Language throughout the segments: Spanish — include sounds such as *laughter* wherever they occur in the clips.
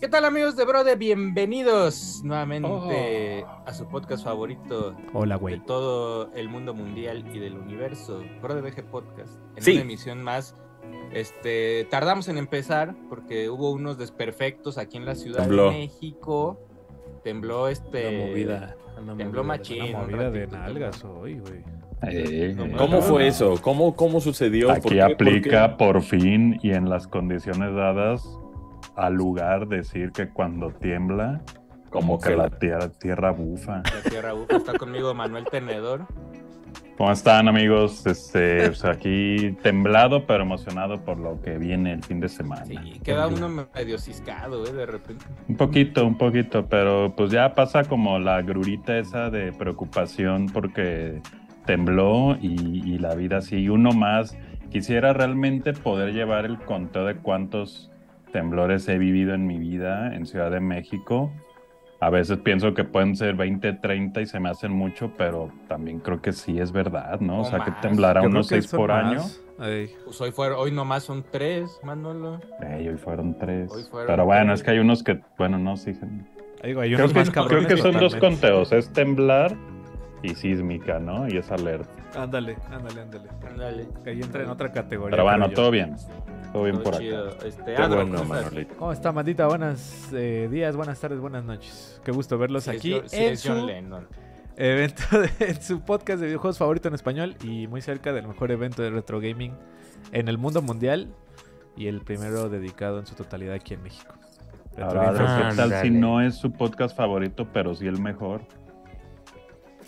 ¿Qué tal amigos de Brode? Bienvenidos nuevamente Oh. a su podcast favorito Hola, de güey. todo el mundo mundial y del universo, Brode BG Podcast. En Sí. una emisión más. Este, tardamos en empezar porque hubo unos desperfectos aquí en la Ciudad Tembló. de México. Tembló este Una movida. Una tembló movida, machín, Una un movida de ratito, nalgas hoy, güey. Eh, ¿Cómo fue eso? ¿Cómo, cómo sucedió? ¿Por Aquí aplica por fin y en las condiciones dadas al lugar decir que cuando tiembla, como que la tierra, tierra bufa. la Tierra Bufa. Está conmigo Manuel Tenedor. ¿Cómo están amigos? Este, pues aquí temblado pero emocionado por lo que viene el fin de semana. Sí, queda uno medio ciscado, eh, de repente. Un poquito, un poquito, pero pues ya pasa como la grurita esa de preocupación porque tembló y, y la vida sigue uno más. Quisiera realmente poder llevar el conteo de cuántos temblores he vivido en mi vida en Ciudad de México. A veces pienso que pueden ser 20, 30 y se me hacen mucho, pero también creo que sí es verdad, ¿no? O O sea, que más. temblará Yo creo unos que 6 son por más. año. Ay, Pues hoy, fue, hoy nomás son tres, Manolo. Ey, hoy fueron tres. Hoy fueron pero bueno, tres. es que hay unos que, bueno, no, sí. digo, hay Creo unos que, más creo cabrones que son dos conteos, es temblar y sísmica, ¿no? Y es alerta. Ándale, ándale, ándale. Ándale. Que ahí entra en otra categoría. Pero bueno, todo bien. Todo bien Todo por acá. chido. Este, Qué bueno. Manolito. ¿Cómo está, Mandita? Buenos eh, días, buenas tardes, buenas noches. Qué gusto verlos Sí, es aquí John- sí, en es John su Lennon. evento, *laughs* de, en su podcast de videojuegos favorito en español y muy cerca del mejor evento de retro gaming en el mundo mundial y el primero dedicado en su totalidad aquí en México. Retro Ahora. ¿qué tal si no es su podcast favorito, pero sí el mejor?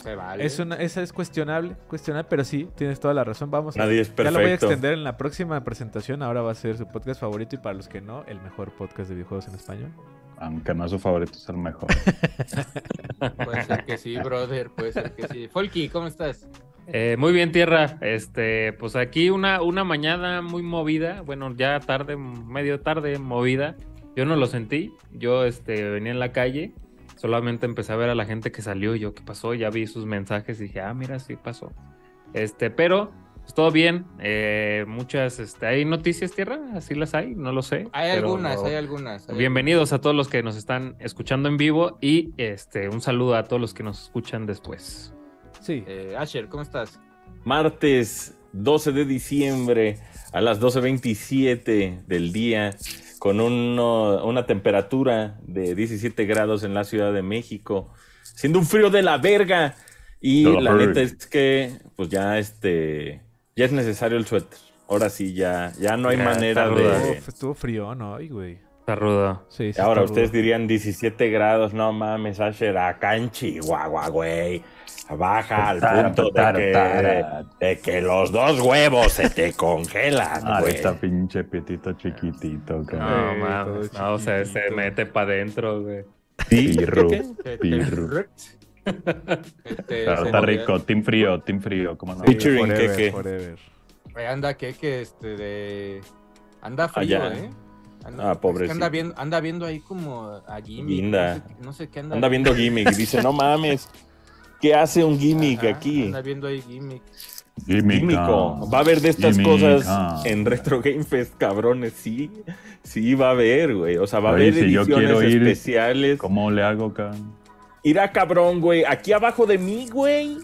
Se vale. Es una, esa es cuestionable, cuestionable, pero sí, tienes toda la razón. Vamos a Nadie es Ya lo voy a perfecto. extender en la próxima presentación. Ahora va a ser su podcast favorito y para los que no, el mejor podcast de videojuegos en español. Aunque no es su favorito, es el mejor. *laughs* Puede ser que sí, brother. Puede ser que sí. Folky, ¿cómo estás? Eh, muy bien, tierra. Este, pues aquí una, una mañana muy movida. Bueno, ya tarde, medio tarde, movida. Yo no lo sentí. Yo este, venía en la calle. Solamente empecé a ver a la gente que salió. y Yo, ¿qué pasó? Ya vi sus mensajes y dije, ah, mira, sí pasó. Este, pero pues, todo bien. Eh, muchas, este, ¿hay noticias, tierra? ¿Así las hay? No lo sé. Hay pero- algunas, hay algunas. hay Bienvenidos a todos los que nos están escuchando en vivo y este un saludo a todos los que nos escuchan después. Sí. Eh, Asher, ¿cómo estás? Martes 12 de diciembre a las 12.27 del día con uno- una temperatura de 17 grados en la Ciudad de México, siendo un frío de la verga. Y la neta es que pues ya este ya es necesario el suéter. Ahora sí ya ya no hay Ya, manera de ruda. Uf, estuvo frío, ¿no? Ay, güey. Está rudo. Sí, sí Ahora está ustedes rudo. dirían 17 grados, no mames, Asher, acá en Chihuahua, güey. Baja al punto de que, tara. de que los dos huevos se te congelan, Ah, güey. está pinche pietito chiquitito, cabrón. No, mames. No, o sea, se chiquitito. mete para adentro, güey. Pirru, *laughs* pirru. te- Este, Pero se- está rico, team frío, team frío, ¿cómo no? Featuring, forever. Eh, Anda, que, que este de. Anda frío, Allá. ¿eh? Anda, Ah, es que anda viendo, anda viendo ahí como a Jimmy. Linda. No sé, no sé qué anda. Anda viendo gimmick dice, no mames, *laughs* ¿qué hace un gimmick Ajá, aquí? Anda viendo ahí gimmick. Gimmico. Va a haber de estas Gimmick, cosas ah. en Retro Game Fest, cabrones. Sí, sí va a haber, güey. O sea, va a haber si ediciones ir, especiales. ¿Cómo le hago, cabrón? Irá cabrón, güey. Aquí abajo de mí, güey.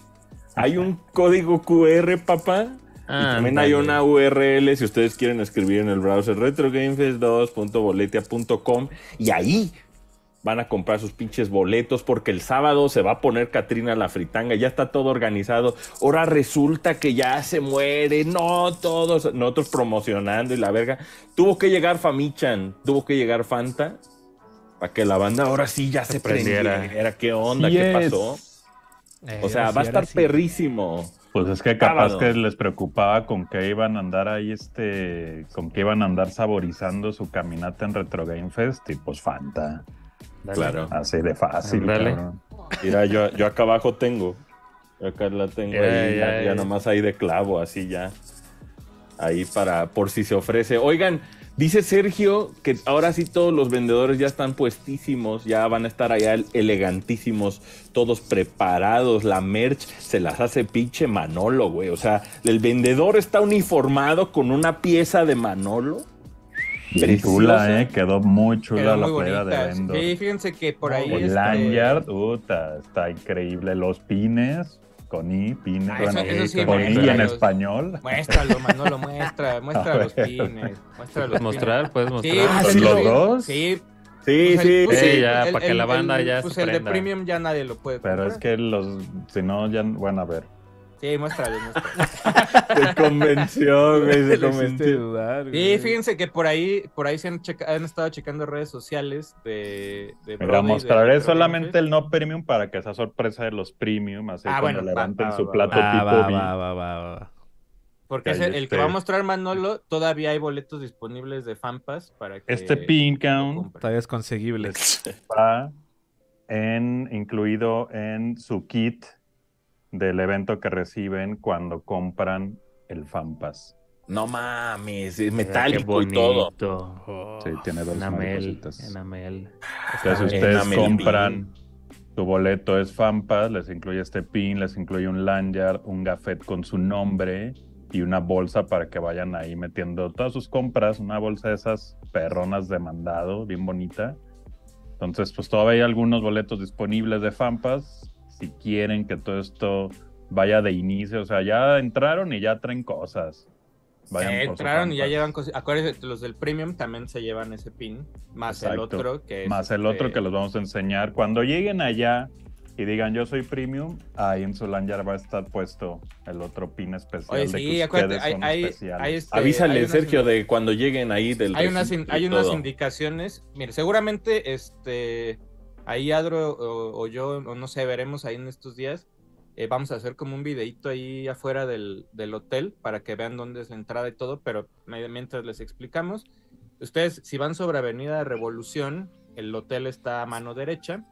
Hay un código QR, papá. Y también hay una URL si ustedes quieren escribir en el browser retrogamefest2.boletia.com y ahí van a comprar sus pinches boletos porque el sábado se va a poner Katrina la fritanga, ya está todo organizado. Ahora resulta que ya se muere, no todos, nosotros promocionando y la verga. Tuvo que llegar Famichan, tuvo que llegar Fanta para que la banda ahora sí ya se, Se prendiera. prendiera. ¿Qué onda? Sí ¿Qué es. pasó? Eh, O sea, va a estar sí. perrísimo. Pues es que capaz que les preocupaba con que iban a andar ahí, este, con que iban a andar saborizando su caminata en Retro Game Fest y pues Fanta. Dale. Claro. Así de fácil, cabrón. Mira, yo, yo acá abajo tengo. Yo acá la tengo Ya, ahí, ya ya. nomás ahí de clavo, así ya. Ahí para, por si se ofrece. Oigan, dice Sergio que ahora sí todos los vendedores ya están puestísimos, ya van a estar allá elegantísimos, todos preparados. La merch se las hace pinche Manolo, güey. O sea, el vendedor está uniformado con una pieza de Manolo. Qué chula, eh. Quedó muy chula Quedó la muy playera de bonita. Vendor. Sí, fíjense que por ahí. El este, lanyard, puta, está increíble. Los pines, con I, pines, Ah, eso- bueno, eso sí, con I en español. Muéstralo, Manolo, *laughs* muestra, muestra los pines. Muestra los ¿Puedes mostrar? ¿Puedes Sí, mostrar? pues, ¿Los el- dos? Sí, Sí, pues el- sí. pues Sí, sí, ya, el- para que la el- banda el- ya Pues se el de prenda. premium ya nadie lo puede Pero comprar. es que los, si no, ya, bueno, a ver. Sí, muéstralo, muéstralo. Se *laughs* convenció, güey, *laughs* se convenció. dudar, Sí, güey. fíjense que por ahí, por ahí se han, checa- han estado checando redes sociales de, de Mira, de mostraré solamente el no premium para que sea sorpresa de los premium, así Ah, cuando bueno, va, levanten va, su va, plato Va, tipo va, va, va, va, va. Porque ese- el que va a mostrar Manolo, todavía hay boletos disponibles de Fanpass para que Este pin count. Todavía es conseguible. está en, incluido en su kit del evento que reciben cuando compran el FanPass. No mames, es metálico y todo. bonito. Oh. Sí, tiene dos Enamel, enamel. Entonces ustedes Enamel compran su boleto es FanPass, les incluye este pin, les incluye un lanyard, un gafet con su nombre y una bolsa para que vayan ahí metiendo todas sus compras, una bolsa de esas perronas de mandado, bien bonita. Entonces, pues todavía hay algunos boletos disponibles de FanPass. Si quieren que todo esto vaya de inicio, o sea, ya entraron y ya traen cosas. Vayan Eh, entraron y ya llevan cosas. Acuérdense, los del premium también se llevan ese pin, más el otro que es. Más el este, otro que los vamos a enseñar. Cuando lleguen allá y digan yo soy premium, ahí en su lanyard va a estar puesto el otro pin especial Oye, de sí, que acuérdate, ustedes hay, son hay, este, hay Avísale, Sergio, de cuando lleguen ahí del Hay unas, hay unas todo. indicaciones. Mire, seguramente este ahí Adro o, o yo, o no sé, veremos ahí en estos días. eh, vamos a hacer como un videito ahí afuera del, del hotel para que vean dónde es la entrada y todo, pero mientras les explicamos, ustedes si van sobre Avenida Revolución, el hotel está a mano derecha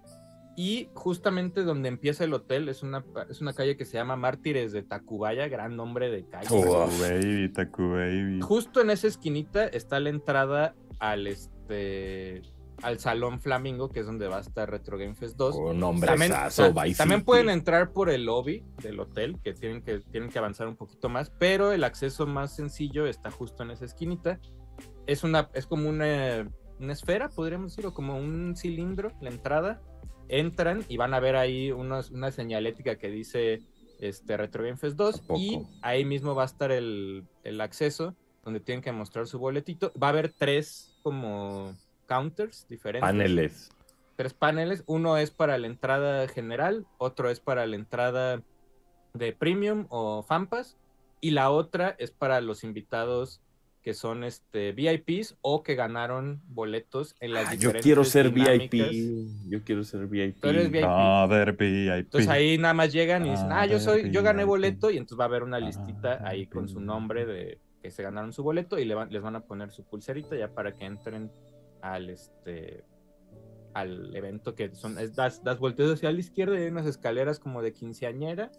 y justamente donde empieza el hotel es una, es una calle que se llama Mártires de Tacubaya, gran nombre de calle. Oh, Baby. Justo en esa esquinita está la entrada al este al Salón Flamingo, que es donde va a estar Retro Game Fest 2. Un También, también pueden entrar por el lobby del hotel, que tienen, que tienen que avanzar un poquito más, pero el acceso más sencillo está justo en esa esquinita. Es una, es como una, una esfera, podríamos decir, o como un cilindro, la entrada. Entran y van a ver ahí unos- una señalética que dice este, Retro Game Fest 2 ¿A poco? y ahí mismo va a estar el, el acceso donde tienen que mostrar su boletito. Va a haber tres como counters diferentes Paneles. tres paneles. Uno es para la entrada general, otro es para la entrada de premium o fanpass y la otra es para los invitados que son este VIPs o que ganaron boletos en las Ah, yo diferentes quiero ser dinámicas. VIP. Yo quiero ser VIP. Tú eres VIP. Entonces ahí nada más llegan y dicen, Ah, ah, yo soy, yo gané boleto y entonces va a haber una listita Ah, ahí con su nombre de que se ganaron su boleto y le van- les van a poner su pulserita ya para que entren al este al evento que son es, das, das volteos hacia la izquierda y hay unas escaleras como de quinceañera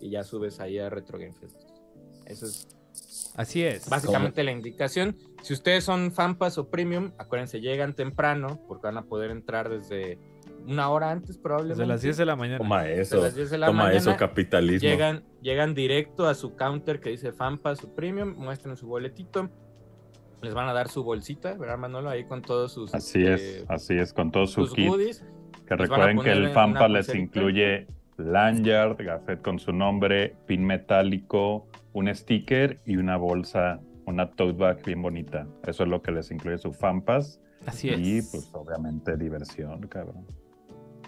y ya subes ahí a Retro Game Fest. Eso es Así es. básicamente la indicación. Si ustedes son fanpass o premium, acuérdense, llegan temprano porque van a poder entrar desde una hora antes probablemente. Desde las 10 de la mañana. Toma eso. las 10 de la Toma mañana, eso, capitalismo. Llegan, llegan directo a su counter que dice Fanpass o Premium, muestran su boletito, les van a dar su bolsita, ¿verdad, Manolo? Ahí con todos sus, Así este, es, así es, con todo su sus kit. goodies. Que recuerden que el FAMPA les pulserita. incluye lanyard, gafet con su nombre, pin metálico, un sticker y una bolsa, una tote bag bien bonita. Eso es lo que les incluye su FAMPAS. Así es. Y pues obviamente diversión, cabrón.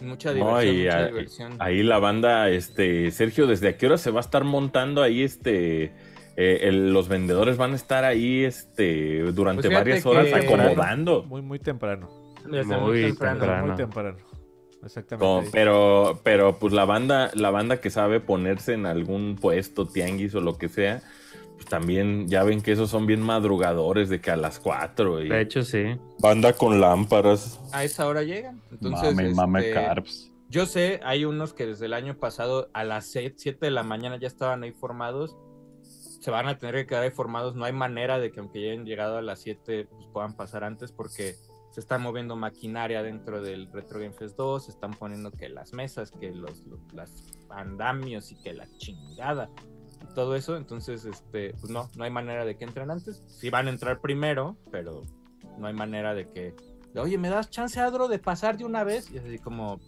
Mucha diversión, mucha ahí- diversión. Ahí la banda, este, Sergio, ¿desde a qué hora se va a estar montando ahí este? Eh, el- los vendedores van a estar ahí este durante Pues varias horas que- acomodando. Muy, muy temprano. Desde muy temprano. temprano. Muy temprano. Exactamente. Pero, pero pues la banda, la banda que sabe ponerse en algún puesto, tianguis o lo que sea, pues también ya ven que esos son bien madrugadores de que a las 4 y De hecho, sí. banda con lámparas. A esa hora llegan. Entonces, mame, mame este, carbs. Yo sé, hay unos que desde el año pasado a las 7 de la mañana ya estaban ahí formados. Se van a tener que quedar ahí formados. No hay manera de que aunque hayan llegado a las 7 pues puedan pasar antes porque se está moviendo maquinaria dentro del Retro Game Fest 2, se están poniendo que las mesas, que los, los- las andamios y que la chingada y todo eso, entonces este pues no, no hay manera de que entren antes. Sí van a entrar primero, pero no hay manera de que, oye, ¿me das chance, Adro, de pasar de una vez? Y así como,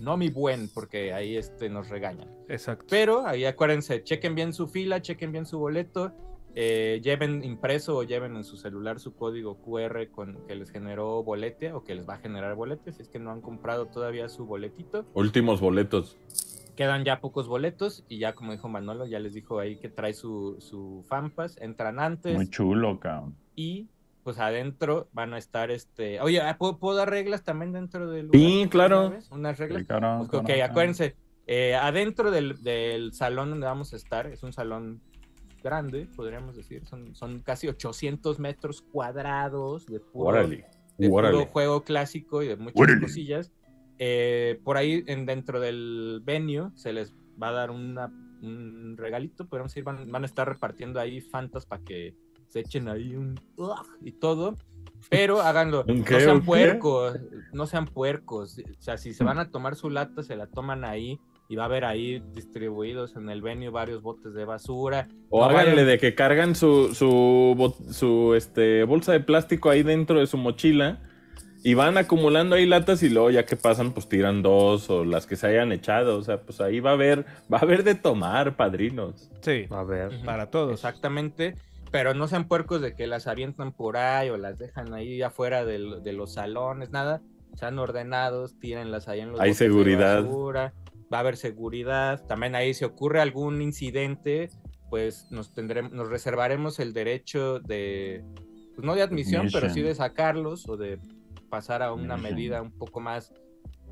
no mi buen, porque ahí este, nos regañan. Exacto. Pero ahí acuérdense, chequen bien su fila, chequen bien su boleto, eh, lleven impreso o lleven en su celular su código QR con que les generó bolete o que les va a generar bolete, si es que no han comprado todavía su boletito. Últimos boletos. Quedan ya pocos boletos y ya como dijo Manolo, ya les dijo ahí que trae su, su fanpass, entran antes Muy chulo, cabrón. y pues adentro van a estar este... Oye, ah, ¿puedo, puedo dar reglas también dentro del Sí, claro. Unas reglas. Sí, cabrón, Pues, ok, acuérdense, eh, adentro del, del salón donde vamos a estar, es un salón grande, podríamos decir, son, son casi 800 metros cuadrados de puro, Órale. de puro juego clásico y de muchas Órale. cosillas. Eh, por ahí en, dentro del venue se les va a dar una, un regalito, podríamos decir, van, van a estar repartiendo ahí fantas para que se echen ahí un y todo. Pero háganlo, *laughs* ¿Un no sean puercos, no sean puercos. O sea, si se van a tomar su lata, se la toman ahí y va a haber ahí distribuidos en el venue varios botes de basura. O No háganle vayan- de que cargan su, su, su este, bolsa de plástico ahí dentro de su mochila y van acumulando ahí latas y luego ya que pasan pues tiran dos o las que se hayan echado. O sea, pues ahí va a haber, va a haber de tomar, padrinos. Sí, A ver. Ujú. para todos. Exactamente. Pero no sean puercos de que las avientan por ahí o las dejan ahí afuera de los salones, nada. Sean ordenados, tírenlas ahí en los Hay de seguridad. basura, Va a haber seguridad. También ahí si ocurre algún incidente, pues nos tendremos, nos reservaremos el derecho de, pues no de admisión, pero sí de sacarlos o de pasar a una medida un poco más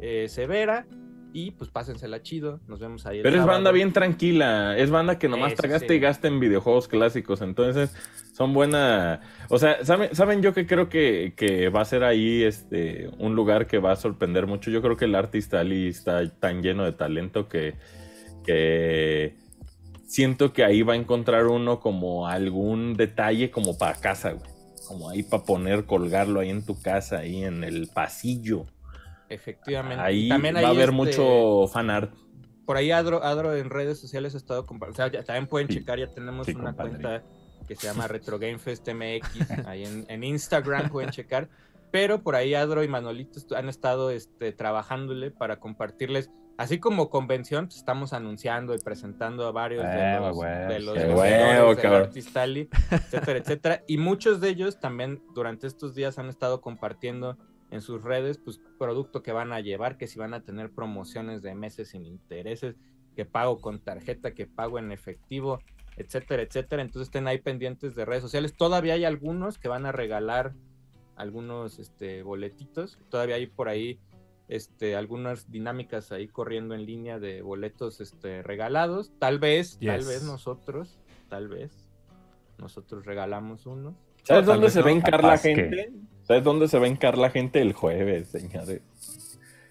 eh, severa. Y pues pásensela chido. Nos vemos ahí. Pero es banda bien tranquila, es banda que nomás Eso te gasta sí. y gasta en videojuegos clásicos, entonces son buena, o sea, ¿saben, saben yo que creo que, que va a ser ahí este un lugar que va a sorprender mucho? Yo creo que el Artist Alley está tan lleno de talento que, que siento que ahí va a encontrar uno como algún detalle como para casa, güey. Como ahí para poner, colgarlo ahí en tu casa, ahí en el pasillo. Efectivamente. Ahí También va ahí, a haber este, mucho fan art. Por ahí Adro, Adro en redes sociales ha estado compartiendo. Sea, también pueden Sí. checar, ya tenemos Sí, una compadre. cuenta que se llama Retro Game Fest MX. *laughs* Ahí en, en Instagram pueden checar. Pero por ahí Adro y Manolito han estado este, trabajándole para compartirles. Así como convención, pues, estamos anunciando y presentando a varios de Eh, los, de los vendedores huevo, del cabrón. Artist Alley, etcétera, etcétera. Y muchos de ellos también durante estos días han estado compartiendo en sus redes, pues producto que van a llevar, que si van a tener promociones de meses sin intereses, que pago con tarjeta, que pago en efectivo, etcétera, etcétera. Entonces estén ahí pendientes de redes sociales. Todavía hay algunos que van a regalar algunos este, boletitos. Todavía hay por ahí este, algunas dinámicas ahí corriendo en línea de boletos este, regalados. Tal vez, tal vez nosotros, tal vez nosotros regalamos unos. ¿Sabes dónde se no. va a hincar la Capaz que- gente? ¿Sabes dónde se va a hincar la gente el jueves, señores?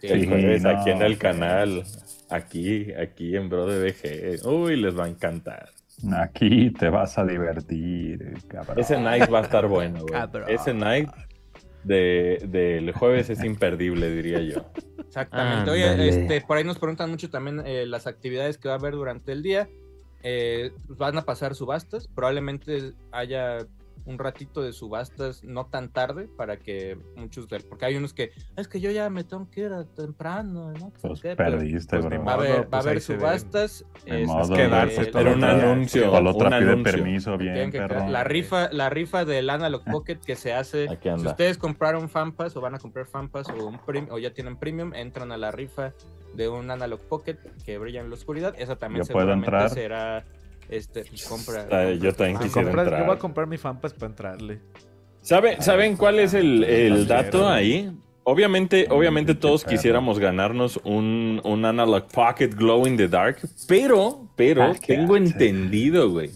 El jueves no, aquí en el canal. Aquí, aquí en Bro de BG. Uy, les va a encantar. Aquí te vas a divertir, cabrón. Ese night va a estar bueno, güey. Ese night de- del jueves es imperdible, diría yo. Exactamente. Oye, Ándale. este, por ahí nos preguntan mucho también eh, las actividades que va a haber durante el día. Eh, van a pasar subastas. Probablemente haya un ratito de subastas no tan tarde para que muchos de, porque hay unos que es que yo ya me tengo que ir a temprano, ¿no? Pues perdiste, pues, bro. Va a modo, haber, va a pues, haber subastas. Ni este, quedarse eh, el un anuncio. Con otra un pide anuncio. permiso, bien, la rifa, la rifa del Analog Pocket que se hace. Si ustedes compraron FanPass o van a comprar FanPass o, un prim- o ya tienen Premium, entran a la rifa de un Analog Pocket que brilla en la oscuridad. Esa también ¿Yo puedo seguramente entrar? será este pues, compra. Ah, yo también quisiera Comprar- yo entrar. voy a comprar mi fanpass para entrarle. ¿Sabe- ¿Saben cuál es el, el dato ahí? Obviamente, obviamente todos quisiéramos ganarnos un, un Analog Pocket Glow in the Dark, pero, pero Ah, tengo hace. entendido, güey.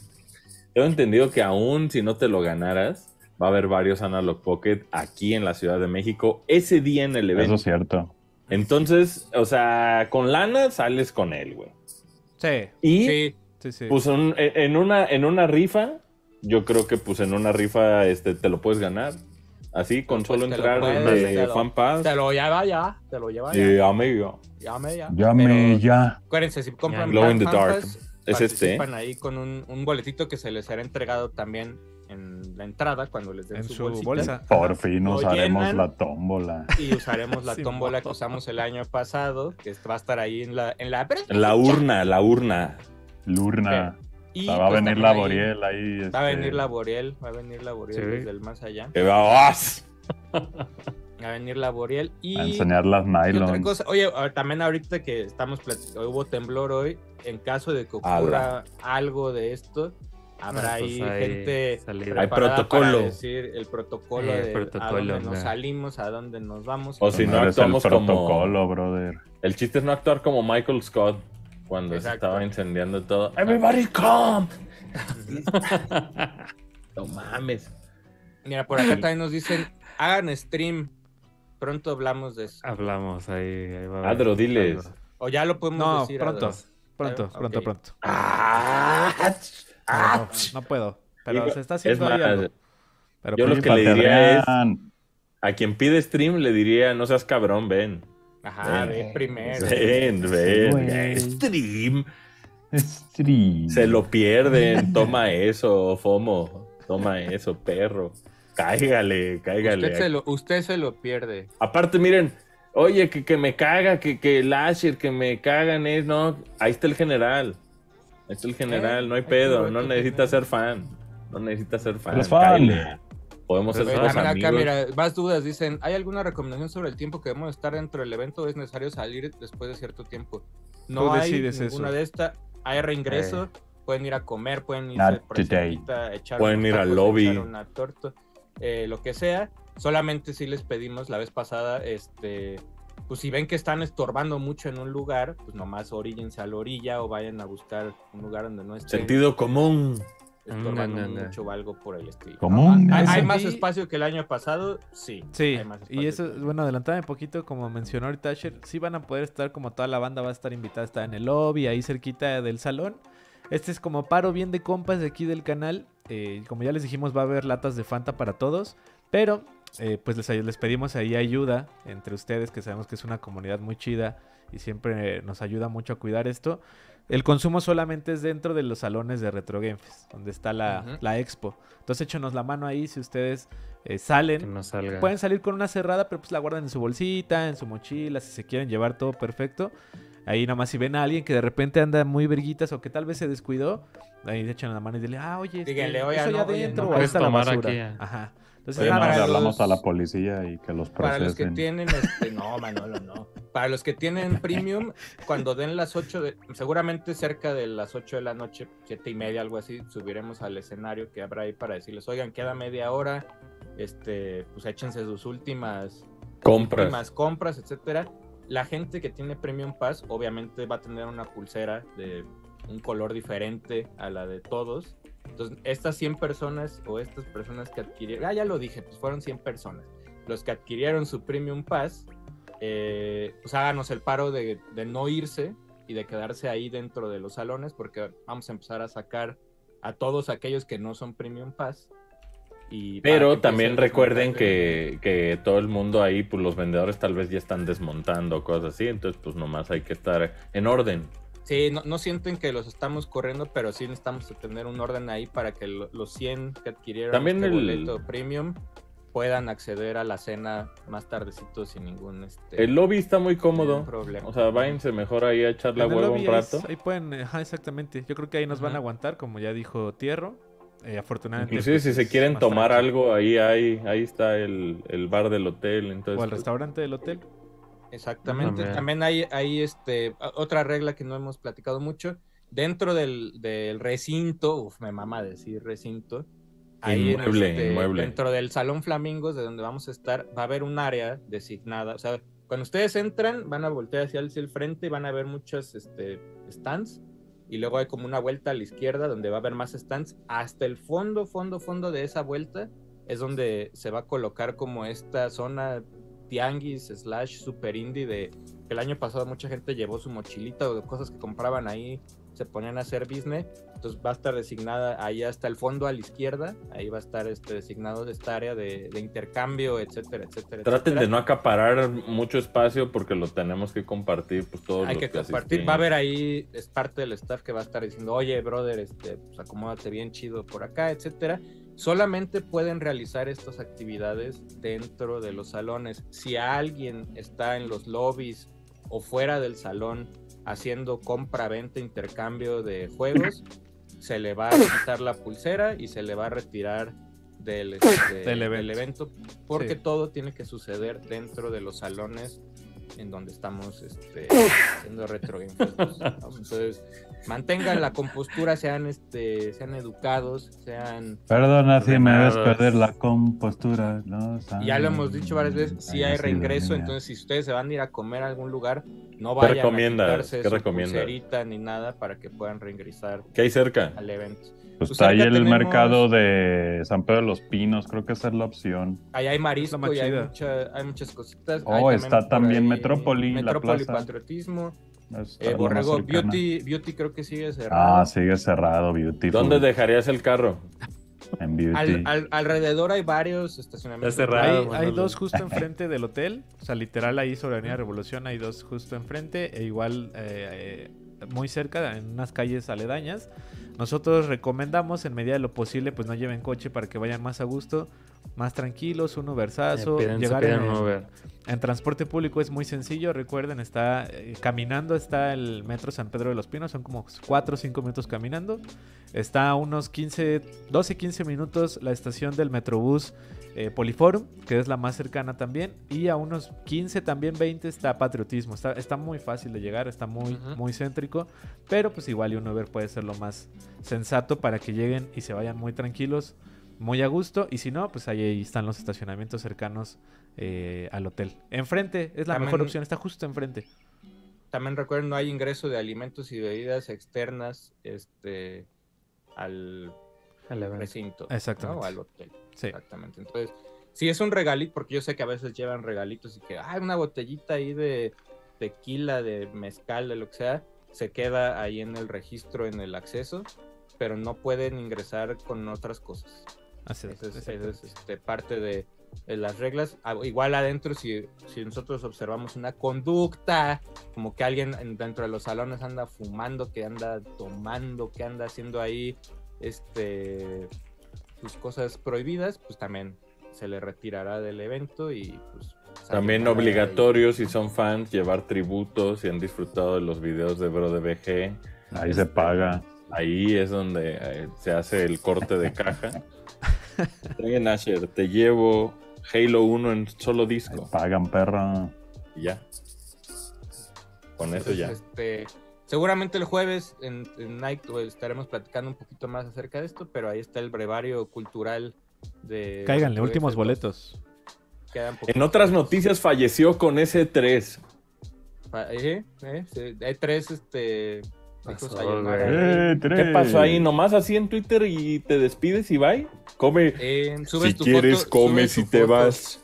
Tengo entendido que aún si no te lo ganaras, va a haber varios Analog Pocket aquí en la Ciudad de México ese día en el Eso evento. es cierto. Entonces, o sea, con lana sales con él, güey. Sí, Y Sí, sí, sí. pues un- en, en una, en una rifa, yo creo que pues en una rifa este, te lo puedes ganar. Así, con Pues solo te lo entrar puedes, de te lo- Fan Pass. te lo lleva ya, te lo lleva ya. Y amigo. Llame ya. Llame Pero ya. Acuérdense, si compran Glow in the Dark. Es este, ¿eh? ahí con un, un boletito que se les será entregado también en la entrada cuando les den En su, bolsita. bolsa. Por fin usaremos la tómbola. Y usaremos la *laughs* Sí, tómbola que usamos el año pasado, que va a estar ahí en la... En la, La urna, la urna. Lurna. Y, O sea, va a pues, venir también la ahí Boriel ahí. Va a este, venir la Boriel, va a venir la Boriel Sí. desde el más allá. Que va, ¡as! Va a venir la Boriel y... A enseñar las ¿Qué otra nylons. cosa? Oye, a- también ahorita que estamos platicando, hubo temblor hoy, en caso de que ocurra algo de esto, habrá Ah, pues ahí hay gente. Hay protocolo. para decir el protocolo Eh, de protocolo, a dónde nos salimos, a dónde nos vamos. O si no eres el actuamos como- protocolo, brother. El chiste es no actuar como Michael Scott cuando se estaba incendiando todo. Everybody come. no mames. Mira, por acá también nos dicen, hagan stream. Pronto hablamos de eso. Hablamos ahí. ahí va Adro, diles. O ya lo podemos No, decir. pronto. Adro. Pronto, pronto, pronto. Ah, no, no puedo. Pero Digo, se está es haciendo ahí más, algo. Pero yo lo pronto. que le diría es- a quien pide stream le diría, no seas cabrón, ven. Ajá, Ven. ve primero. Ven, ven. Stream. Stream. Se lo pierden. Toma eso, FOMO. Toma eso, perro. Cáigale, cáigale. Usted se, lo, usted se lo pierde. Aparte, miren, oye, que, que me caga, que, que el Asher, que me cagan es, no, ahí está el general. Ahí está el general, Eh, no hay pedo, no necesita ser fan. No necesita ser fan. Podemos ser todos También acá, amigos. mira, más dudas. Dicen, ¿hay alguna recomendación sobre el tiempo que debemos estar dentro del evento o es necesario salir después de cierto tiempo? No Tú hay decides ninguna eso. de estas. Hay reingreso, pueden ir a comer, pueden ir encimita, echar Pueden ir al lobby. echar una torta, eh, lo que sea. Solamente si les pedimos la vez pasada, este, pues si ven que están estorbando mucho en un lugar, pues nomás oríllense a la orilla o vayan a buscar un lugar donde no estén Sentido común. Estorbando no, mucho o algo por el estilo. ¿Hay, Eso hay sí. más espacio que el año pasado? Sí. Sí, hay más y eso, bueno, adelantame un poquito, como mencionó ahorita Asher, sí van a poder estar, como toda la banda va a estar invitada, está en el lobby, ahí cerquita del salón. Este es como paro bien de compas de aquí del canal. eh, como ya les dijimos, va a haber latas de Fanta para todos, pero eh, pues les, les pedimos ahí ayuda entre ustedes, que sabemos que es una comunidad muy chida y siempre nos ayuda mucho a cuidar esto. El consumo solamente es dentro de los salones de Retro Game Fest, donde está la, Ujú. la expo. Entonces échenos la mano ahí si ustedes eh, Que salen. no salga. Pueden salir con una cerrada, pero pues la guardan en su bolsita, en su mochila, si se quieren llevar todo perfecto. Ahí nada más si ven a alguien que de repente anda muy verguitas o que tal vez se descuidó, ahí le echan la mano y dile, ah, oye, este, Díganle, oye, eso no, oye, adentro, no o ahí está la basura. aquí, ah. Ajá. Entonces, Oye, nada no, más- le para hablamos los- a la policía y que los Para los que procesen. tienen, este, no, Manolo, no. Para los que tienen *laughs* premium, cuando den las 8 de, seguramente cerca de las 8 de la noche, siete y media, algo así, subiremos al escenario que habrá ahí para decirles, oigan, queda media hora, este, pues échense sus últimas Compras. últimas compras, etcétera. La gente que tiene Premium Pass, obviamente va a tener una pulsera de un color diferente a la de todos. Entonces, estas 100 personas o estas personas que adquirieron, ah, ya lo dije, pues fueron 100 personas. Los que adquirieron su Premium Pass, eh, pues háganos el paro de, de no irse y de quedarse ahí dentro de los salones, porque vamos a empezar a sacar a todos aquellos que no son Premium Pass. Y Pero también recuerden que, que todo el mundo ahí, pues los vendedores tal vez ya están desmontando cosas así, entonces pues nomás hay que estar en orden. Sí, no, no sienten que los estamos corriendo, pero sí necesitamos tener un orden ahí para que lo- los 100 que adquirieron También este el- boleto premium puedan acceder a la cena más tardecito sin ningún este El lobby está muy cómodo. problema. O sea, váyanse mejor ahí a echar la el hueva un rato. Ahí, pueden, ajá, exactamente. Yo creo que ahí nos van a aguantar, como ya dijo Tierro. Eh, afortunadamente. Inclusive pues, si se quieren tomar tranquilo. algo, ahí hay, ahí está el, el bar del hotel. Entonces, O al pues, restaurante del hotel. Exactamente. También. También hay, hay este, otra regla que no hemos platicado mucho. Dentro del, del recinto, uf, me mama decir recinto. Ahí en Inmueble, este, inmueble. Dentro del Salón Flamingos, de donde vamos a estar, va a haber un área designada. O sea, cuando ustedes entran, van a voltear hacia el, hacia el frente y van a ver muchos este, stands. Y luego hay como una vuelta a la izquierda donde va a haber más stands. Hasta el fondo, fondo, fondo de esa vuelta es donde se va a colocar como esta zona tianguis slash super indie de que el año pasado mucha gente llevó su mochilita o cosas que compraban ahí se ponían a hacer business entonces va a estar designada ahí hasta el fondo a la izquierda ahí va a estar este designado esta área de, de intercambio etcétera etcétera traten de etcétera. no acaparar mucho espacio porque lo tenemos que compartir pues todos hay los que compartir asistimos. va a haber ahí es parte del staff que va a estar diciendo oye brother este pues acomódate bien chido por acá etcétera solamente pueden realizar estas actividades dentro de los salones. Si alguien está en los lobbies o fuera del salón haciendo compra, venta, intercambio de juegos, se le va a quitar la pulsera y se le va a retirar del, este, Del del evento. evento. porque Sí. todo tiene que suceder dentro de los salones en donde estamos este, haciendo retro Game Fest, ¿no? Entonces, mantengan la compostura, sean este, sean educados, sean Perdona si me ves perder la compostura. No Y ya lo hemos dicho varias veces, si hay sí, reingreso, doña. entonces si ustedes se van a ir a comer a algún lugar, no ¿Qué vayan recomiendas? a ¿Qué su recomiendas? pulserita ni nada para que puedan reingresar ¿Qué hay cerca? al evento. Pues Pues está ahí cerca el tenemos- mercado de San Pedro de los Pinos, creo que esa es la opción. Ahí hay marisco y hay, mucha- hay muchas cositas. Oh, Hay está también ahí Metrópoli, la Metrópoli plaza. Patriotismo. Eh, Borrego. Beauty, Beauty creo que sigue cerrado. Ah, sigue cerrado, Beautiful. ¿Dónde dejarías el carro? *laughs* En. Al- al- alrededor hay varios estacionamientos. Está cerrado. Hay dos justo *laughs* enfrente del hotel. O sea, literal ahí sobre Avenida Revolución hay dos justo enfrente. E igual eh, eh, muy cerca, en unas calles aledañas. Nosotros recomendamos, en medida de lo posible, pues no lleven coche para que vayan más a gusto, más tranquilos, un Ubersazo. Eh, llegar en, Uber. en transporte público es muy sencillo. Recuerden, está eh, caminando, está el metro San Pedro de los Pinos. Son como 4 o 5 minutos caminando. Está a unos 15, 12, 15 minutos la estación del Metrobús eh, Poliforum, que es la más cercana también. Y a unos 15, también 20 está Patriotismo. Está, está muy fácil de llegar, está muy, muy céntrico. Pero pues igual y un Uber puede ser lo más sensato para que lleguen y se vayan muy tranquilos, muy a gusto. Y si no, pues ahí, ahí están los estacionamientos cercanos eh, al hotel. Enfrente, es la También- mejor opción, está justo enfrente. También recuerden, no hay ingreso de alimentos y bebidas externas este, al Al recinto. Exactamente. ¿no? Al hotel. Sí. Exactamente. Entonces, si es un regalito, porque yo sé que a veces llevan regalitos y que, hay una botellita ahí de tequila, de mezcal, de lo que sea, se queda ahí en el registro, en el acceso, pero no pueden ingresar con otras cosas. Así es, Esa es, este, parte de, de las reglas. Ah, Igual adentro, si, si nosotros observamos una conducta, como que alguien en- dentro de los salones anda fumando, que anda tomando, que anda haciendo ahí este sus cosas prohibidas, pues también se le retirará del evento y pues También obligatorio, si son fans, llevar tributos y han disfrutado de los videos de Bro de BG. Ahí se paga. Ahí es donde eh, se hace el corte de caja. *laughs* Traigan Asher, te llevo Halo 1 en solo Ahí disco. pagan, perro. Y ya. Con eso Entonces, ya. este, seguramente el jueves en, en Night pues, estaremos platicando un poquito más acerca de esto, pero ahí está el brevario cultural de... Cáiganle, últimos F2. boletos. Quedan En otras noticias falleció con ese 3. Pa- eh, eh, hay tres, este... Pasó. Eh, ¿Qué pasó ahí? ¿Nomás así en Twitter y te despides y bye? Come. Eh, subes si tu quieres, foto- come si te foto. vas.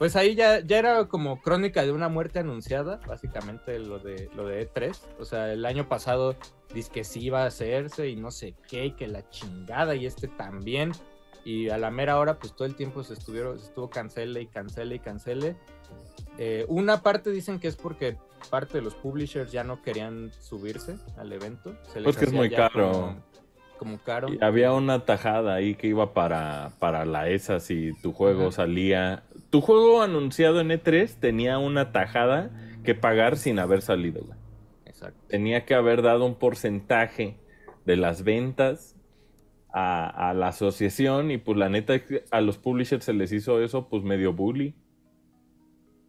Pues ahí ya, ya era como crónica de una muerte anunciada, básicamente lo de lo de E3. O sea, el año pasado dice que sí iba a hacerse y no sé qué, y que la chingada y este también. Y a la mera hora, pues todo el tiempo se estuvieron, se estuvo cancele y cancele y cancele. Eh, una parte dicen que es porque parte de los publishers ya no querían subirse al evento. Se les Pues que es muy caro. Como, como caro. Y había una tajada ahí que iba para, para la ESA si tu juego Ajá. salía. Tu juego anunciado en E3 tenía una tajada que pagar sin haber salido. güey. Exacto. Tenía que haber dado un porcentaje de las ventas a, a la asociación y pues la neta a los publishers se les hizo eso pues medio bully.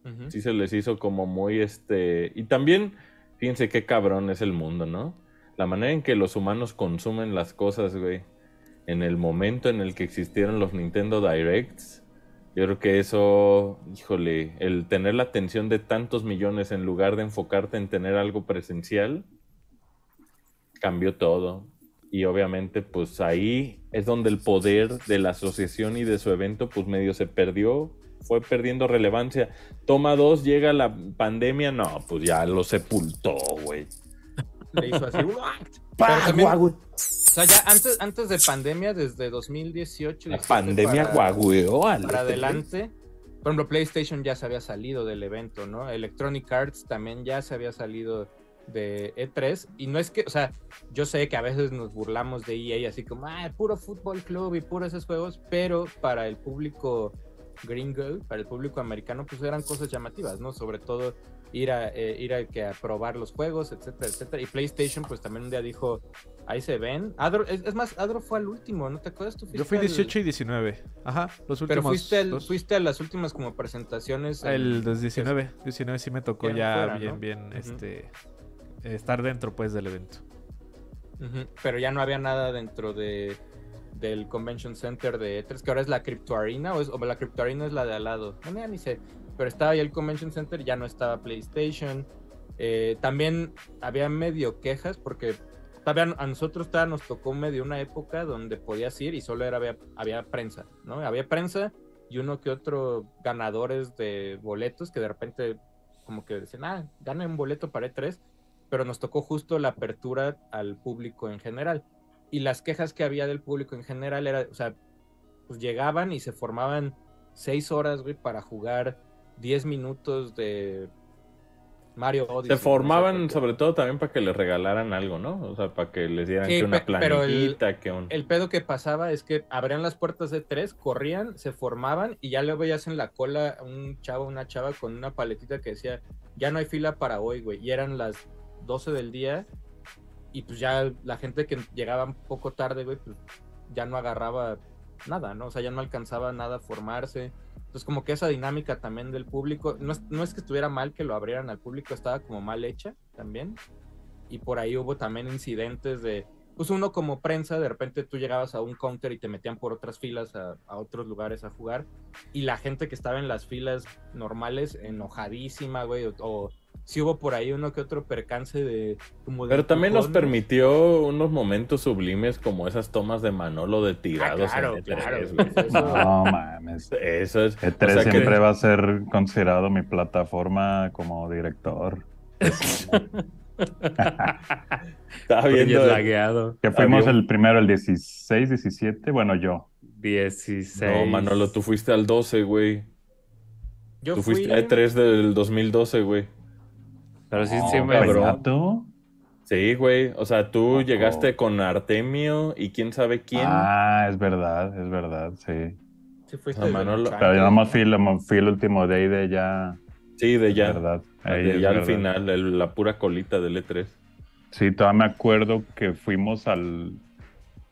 Ujú. Sí se les hizo como muy este... Y también, fíjense qué cabrón es el mundo, ¿no? La manera en que los humanos consumen las cosas, güey. En el momento en el que existieron los Nintendo Directs. Yo creo que eso, híjole, el tener la atención de tantos millones en lugar de enfocarte en tener algo presencial, cambió todo. Y obviamente, pues ahí es donde el poder de la asociación y de su evento, pues medio se perdió, fue perdiendo relevancia. Toma dos, llega la pandemia, no, pues ya lo sepultó, güey. Le hizo así. *laughs* Pero ¡Pah, también-! O sea, ya antes, antes de pandemia, desde 2018. La 17 pandemia para- al Para adelante. Por ejemplo, PlayStation ya se había salido del evento, ¿no? Electronic Arts también ya se había salido de E3. Y no es que, o sea, yo sé que a veces nos burlamos de EA así como, ah, puro fútbol club y puro esos juegos, pero para el público gringo, para el público americano, pues eran cosas llamativas, ¿no? Sobre todo ir a, eh, ir a, que a probar los juegos, etcétera, etcétera. Y PlayStation, pues también un día dijo, ahí se ven. Adro, es, es más, Adro fue al último, ¿no te acuerdas? ¿Tú Yo fui al- 18 y 19. Ajá, los últimos. Pero fuiste, al- fuiste a las últimas como presentaciones. en- El de 19. 19 sí me tocó Ya fuera, bien, ¿no? bien, este... Estar dentro, pues, del evento. Ujú, Pero ya no había nada dentro de del Convention Center de E3, que ahora es la Crypto Arena, o, es, o la Crypto Arena es la de al lado. No, ya ni sé. Pero estaba ahí el Convention Center, ya no estaba PlayStation. Eh, también había medio quejas porque todavía a nosotros todavía nos tocó medio una época donde podías ir y solo era, había, había prensa, ¿no? Había prensa y uno que otro ganadores de boletos que de repente como que decían, ah, gane un boleto para E3, pero nos tocó justo la apertura al público en general. Y las quejas que había del público en general era, o sea, pues llegaban y se formaban seis horas, güey, para jugar 10 minutos de Mario Odyssey. Se no sé, formaban sobre todo también para que les regalaran algo, ¿no? O sea, para que les dieran Sí, que una pero el- planillita, que un... El pedo que pasaba es que abrían las puertas de tres, corrían, se formaban y ya le veías en la cola un chavo, una chava con una paletita que decía, ya no hay fila para hoy, güey. Y eran las 12 del día y pues ya la gente que llegaba un poco tarde, güey, pues ya no agarraba nada, ¿no? O sea, ya no alcanzaba nada a formarse. Entonces como que esa dinámica también del público, no es, no es que estuviera mal que lo abrieran al público, estaba como mal hecha también. Y por ahí hubo también incidentes de, pues uno como prensa, de repente tú llegabas a un counter y te metían por otras filas a, a otros lugares a jugar. Y la gente que estaba en las filas normales, enojadísima, güey. O, o si hubo por ahí uno que otro percance de... Como de Pero también nos permitió unos momentos sublimes como esas tomas de Manolo de tirados Ah, claro, en E3, claro, güey. Eso- No mames. Eso es. E3 o sea que- siempre va a ser considerado mi plataforma como director. *laughs* Estaba Oye, viendo. lagueado. Que fuimos el primero, el 16, 17. Bueno, yo. 16. No, Manolo, tú fuiste al 12, güey. Yo Tú fui... fuiste a E3 del 2012, güey. Pero sí, No, sí me. ¿Bellato? Sí, güey. O sea, tú llegaste con Artemio y quién sabe quién. Ah, es verdad, es verdad, sí. Sí, fuiste No, Manolo. Pero yo nomás fui, el- fui el último day de ya. sí, de es ya. verdad. Ahí de es ya al final, el- la pura colita del E E3. Sí, todavía me acuerdo que fuimos al,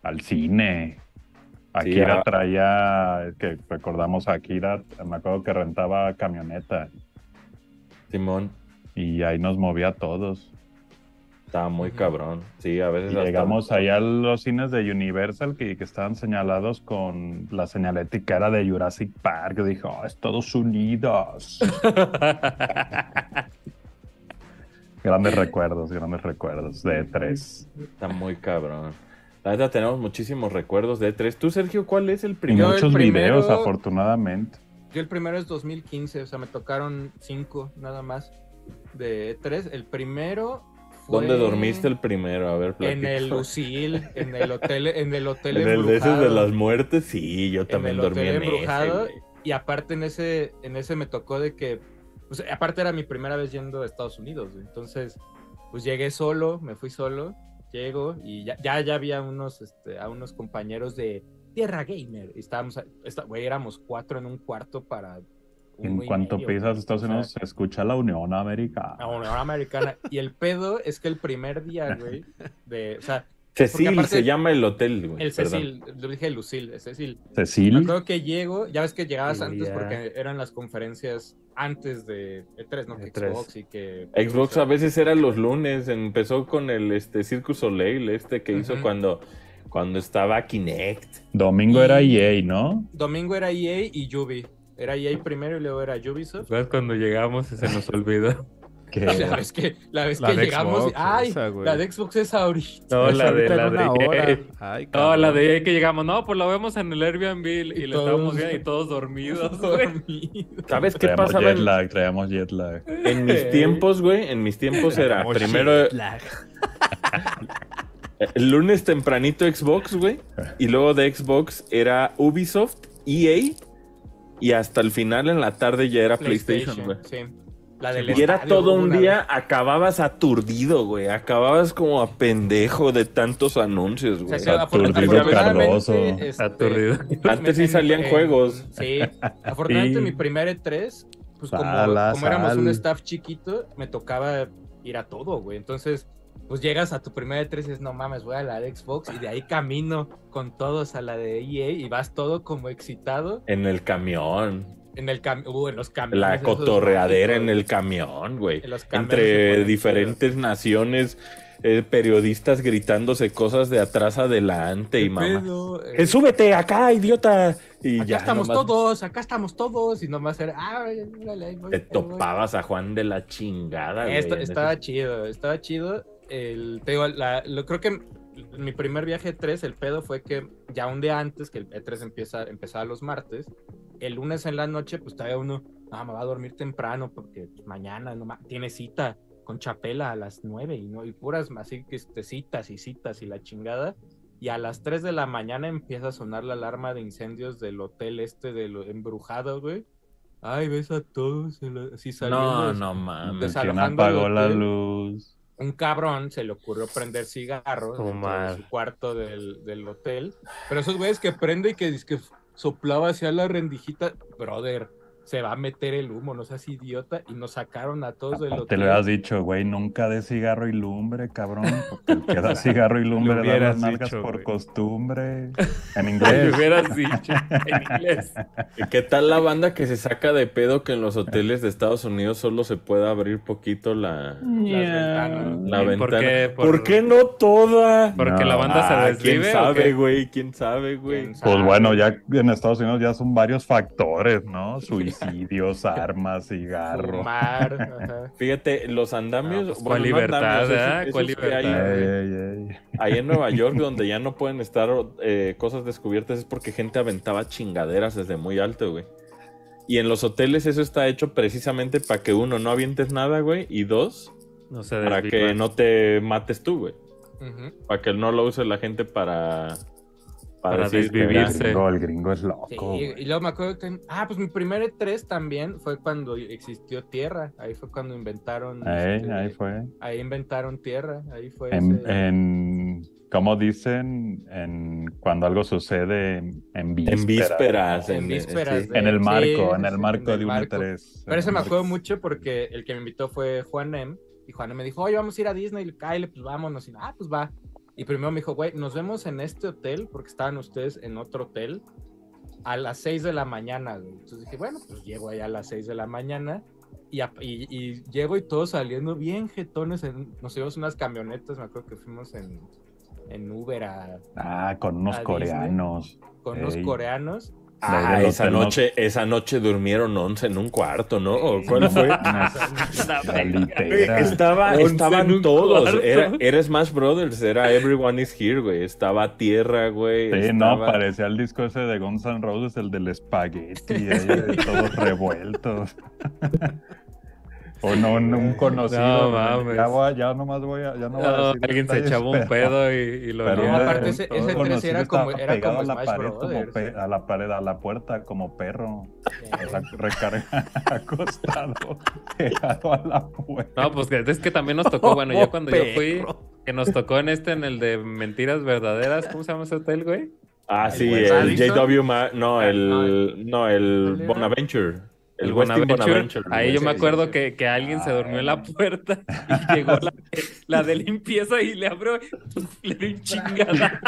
al cine. Akira ah. traía, que recordamos a Akira, me acuerdo que rentaba camioneta Simón, y ahí nos movía a todos. estaba muy cabrón. Sí, a veces Y hasta- llegamos allá a los cines de Universal que, que estaban señalados con la señalética era de Jurassic Park. Yo dije, oh, Estados Unidos. *laughs* grandes recuerdos, grandes recuerdos de tres. Está muy cabrón. La neta tenemos muchísimos recuerdos de E3. Tú, Sergio, ¿cuál es el Y Yo primero? el muchos primero- videos, afortunadamente. Yo el primero es 2015, o sea, me tocaron cinco nada más de tres. El primero ¿Dónde dormiste el primero? A ver, En el Lucille, en el hotel, en el hotel En el de esos de embrujado. las muertes, sí, yo también el dormí hotel en embrujado. ese. Y aparte en ese, en ese me tocó de que, pues, aparte era mi primera vez yendo a Estados Unidos, entonces, pues llegué solo, me fui solo, llego y ya, ya, ya había unos, este, a unos compañeros de Tierra Gamer. Y estábamos, esta- güey, éramos cuatro en un cuarto para... En cuanto medio, pisas. Estados O sea, Unidos, se escucha la Unión Americana. la Unión Americana. Y el pedo es que el primer día, güey, de, o sea, Cecil aparte- se llama el hotel, güey. el. Cecil, lo dije Lucille, el Cecil. Me Cecil, acuerdo que llego, ya ves que llegabas Sí, antes ya. porque eran las conferencias antes de E3, ¿no? Que E3. Xbox y que... Xbox a veces era los lunes, empezó con el este Circus Soleil, este que hizo cuando, cuando estaba Kinect. domingo Y- era EA, ¿no? Domingo era EA y Ubi. Era EA primero y luego era Ubisoft. ¿Sabes cuando llegamos y se nos olvidó? *laughs* Que La vez que, la vez La que de llegamos... Xbox, ¡Ay! esa, la de Xbox es ahorita. No, la de la de. EA. Ay, No, la de EA que llegamos, no, pues la vemos en el Airbnb y, Y le estábamos viendo y *laughs* todos dormidos, güey. Dormido. ¿Sabes qué traíamos pasaba jet lag, traíamos jet lag. en mis tiempos, güey? En mis tiempos era primero el *laughs* lunes tempranito Xbox, güey, y luego de Xbox era Ubisoft, EA y hasta el final en la tarde ya era PlayStation, güey. Sí. La del Y era todo un día, acababas aturdido, güey. Acababas como a pendejo de tantos anuncios, O sea, güey. Aturdido Cardoso. este, Aturdido. Antes sí salían juegos. Sí, afortunadamente Sí. mi primer E3, pues como, éramos un staff chiquito, me tocaba ir a todo, güey. Entonces, pues llegas a tu primer E3 y dices, no mames, voy a la de Xbox y de ahí camino con todos a la de EA y vas todo como excitado En el camión. en el cam uh, en los camiones. La cotorreadera en el camión, güey. En los Entre diferentes naciones, eh, periodistas gritándose cosas de atrás adelante ¿Qué y mamá. Eh, "Eh, súbete acá, idiota. Y acá ya estamos nomás todos, acá estamos todos y nomás era, ah, voy, Te ahí voy". topabas a Juan de la chingada, güey. Esto- en estaba ese- chido, estaba chido. El, te digo, la- lo, creo que mi primer viaje E3, el pedo fue que ya un día antes, que el E3 empieza, empezaba los martes, el lunes en la noche, pues todavía uno, ah, me va a dormir temprano porque mañana no tiene cita con Chapela a las 9 y, no, y puras así que este, citas y citas y la chingada. Y a las 3 de la mañana empieza a sonar la alarma de incendios del hotel este de lo embrujado, güey. Ay, ves a todos así saliendo. No, no mames. ¿Quién apagó la luz? Un cabrón se le ocurrió prender cigarros Fumar. su cuarto del, del hotel. Pero esos güeyes que prende y que, que soplaba hacia la rendijita, brother, se va a meter el humo, no seas idiota. Y nos sacaron a todos del Te hotel. lo habías dicho, güey, nunca de cigarro y lumbre, cabrón. Porque el que da *laughs* cigarro y lumbre da las nalgas dicho, por güey. costumbre. *laughs* En inglés. hubieras dicho en *laughs* inglés. ¿Y ¿Qué tal la banda que se saca de pedo que en los hoteles de Estados Unidos solo se puede abrir poquito la, ventanas. la ¿Y ventana? por qué? ¿Por... Por- qué no toda? Porque la No. banda se Ah, desvive. ¿Quién ¿o sabe, güey? ¿Quién sabe, güey? ¿Quién sabe? Pues bueno, ya en Estados Unidos ya son varios factores, ¿no? Suicidios, *laughs* armas, cigarro. Fumar, *laughs* ajá. Fíjate, los andamios. Ah, pues, bueno, ¿cuál no libertad, andamios, eh? esos- ¿Cuál esos que hay- libertad? Ey, ey. Ahí en Nueva York, *laughs* donde ya no pueden estar eh, cosas descubiertas, es porque gente aventaba chingaderas desde muy alto, güey. Y en los hoteles eso está hecho precisamente para que uno no avientes nada, güey, y dos, No se para que no te mates tú, güey. Para que no lo use la gente para... Para decir, desvivir. El Vivirse. gringo, el gringo es loco. Sí, y luego me acuerdo que. Ah, pues mi primer E3 también fue cuando existió Tierra. Ahí fue cuando inventaron. Este, ahí fue. Ahí inventaron Tierra. Ahí fue. En, ese- en ¿cómo dicen? En, cuando algo sucede en, vísperas. En vísperas. En vísperas sí. de- En el Sí, marco, en el marco en de un marco. E3. Pero ese En me acuerdo mucho porque el que me invitó fue Juanem. Y Juanem me dijo, oye, vamos a ir a Disney. Y Kyle, pues vámonos. Y, ah, pues va. Y primero me dijo, güey, nos vemos en este hotel porque estaban ustedes en otro hotel a las 6 de la mañana. güey. Entonces dije, bueno, pues llego allá a las 6 de la mañana. Y, a- y- y llego y todos saliendo bien jetones. En, nos llevamos unas camionetas. Me acuerdo que fuimos en, en Uber a- Ah, con unos a Disney. coreanos. con unos coreanos. Ah, esa no- noche, esa noche durmieron 11 en un cuarto, ¿no? ¿O ¿Cuál fue? *laughs* Estaba, estaban todos. Era, era Smash Brothers, era Everyone is Here, güey. Estaba Tierra, güey. Sí, no, parecía el disco ese de Guns N' Roses, el del espagueti, ahí, todos revueltos. *laughs* O no, un, un conocido. No, mames. Ya, voy, ya nomás voy a. Ya no voy a No, decir alguien se echaba un *laughs* pedo y, y lo pero No, aparte ese- ese tres conocido era como- era como a la Smash pared, como Brothers. pe- a la pared, a la puerta, como perro. O sea, Eh, recarga *laughs* acostado, *laughs* pegado a la puerta. No, pues que- es que también nos tocó, bueno, ya cuando yo fui, que nos tocó en este, en el de Mentiras Verdaderas, ¿cómo se llama ese hotel, güey? Ah, sí, el Madison. JW. Ma- no, el. No, el. Bonaventure. El, Bonaventure. Bonaventure. Ahí yo me acuerdo que, que alguien se durmió en la Ay. puerta y llegó la, la de limpieza y le abrió, *laughs* le dio un chingada.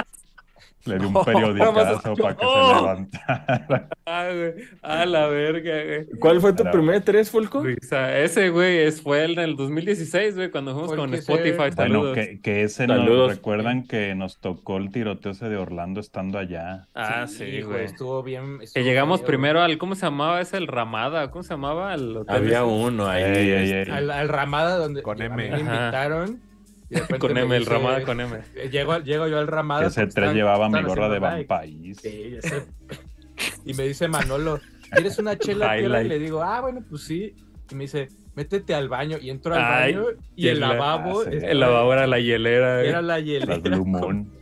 Le di un No, periodicazo para que no. se levantara. *laughs* Ah, güey. A la verga, güey. ¿Cuál fue tu primer tres? Risa. Ese, güey, es, fue el del 2016, güey, cuando fuimos el con Spotify. Bueno, que, que ese Saludos. nos recuerdan que nos tocó el tiroteo ese de Orlando estando allá. Ah, sí, güey. Estuvo bien. Que llegamos primero al, ¿cómo se llamaba ese? El Ramada, ¿cómo se llamaba? El hotel Había ese? uno ahí. Ey, ey, este, ey. Al, al Ramada donde Con me Ajá. invitaron. Y de *laughs* repente Con M, el Ramada con M. eh, Llego, llego yo al Ramada. Que ese porque tres están- llevaba mi gorra de. Vampais. Sí. *laughs* Y me dice Manolo, ¿quieres una chela? tierra?" Y le digo, ah, bueno, pues sí. Y me dice, métete al baño. Y entro al Ay, baño y el lavabo. Ah, sí. estaba- El lavabo era la hielera. güey. Era la hielera Blue *laughs* con, Moon.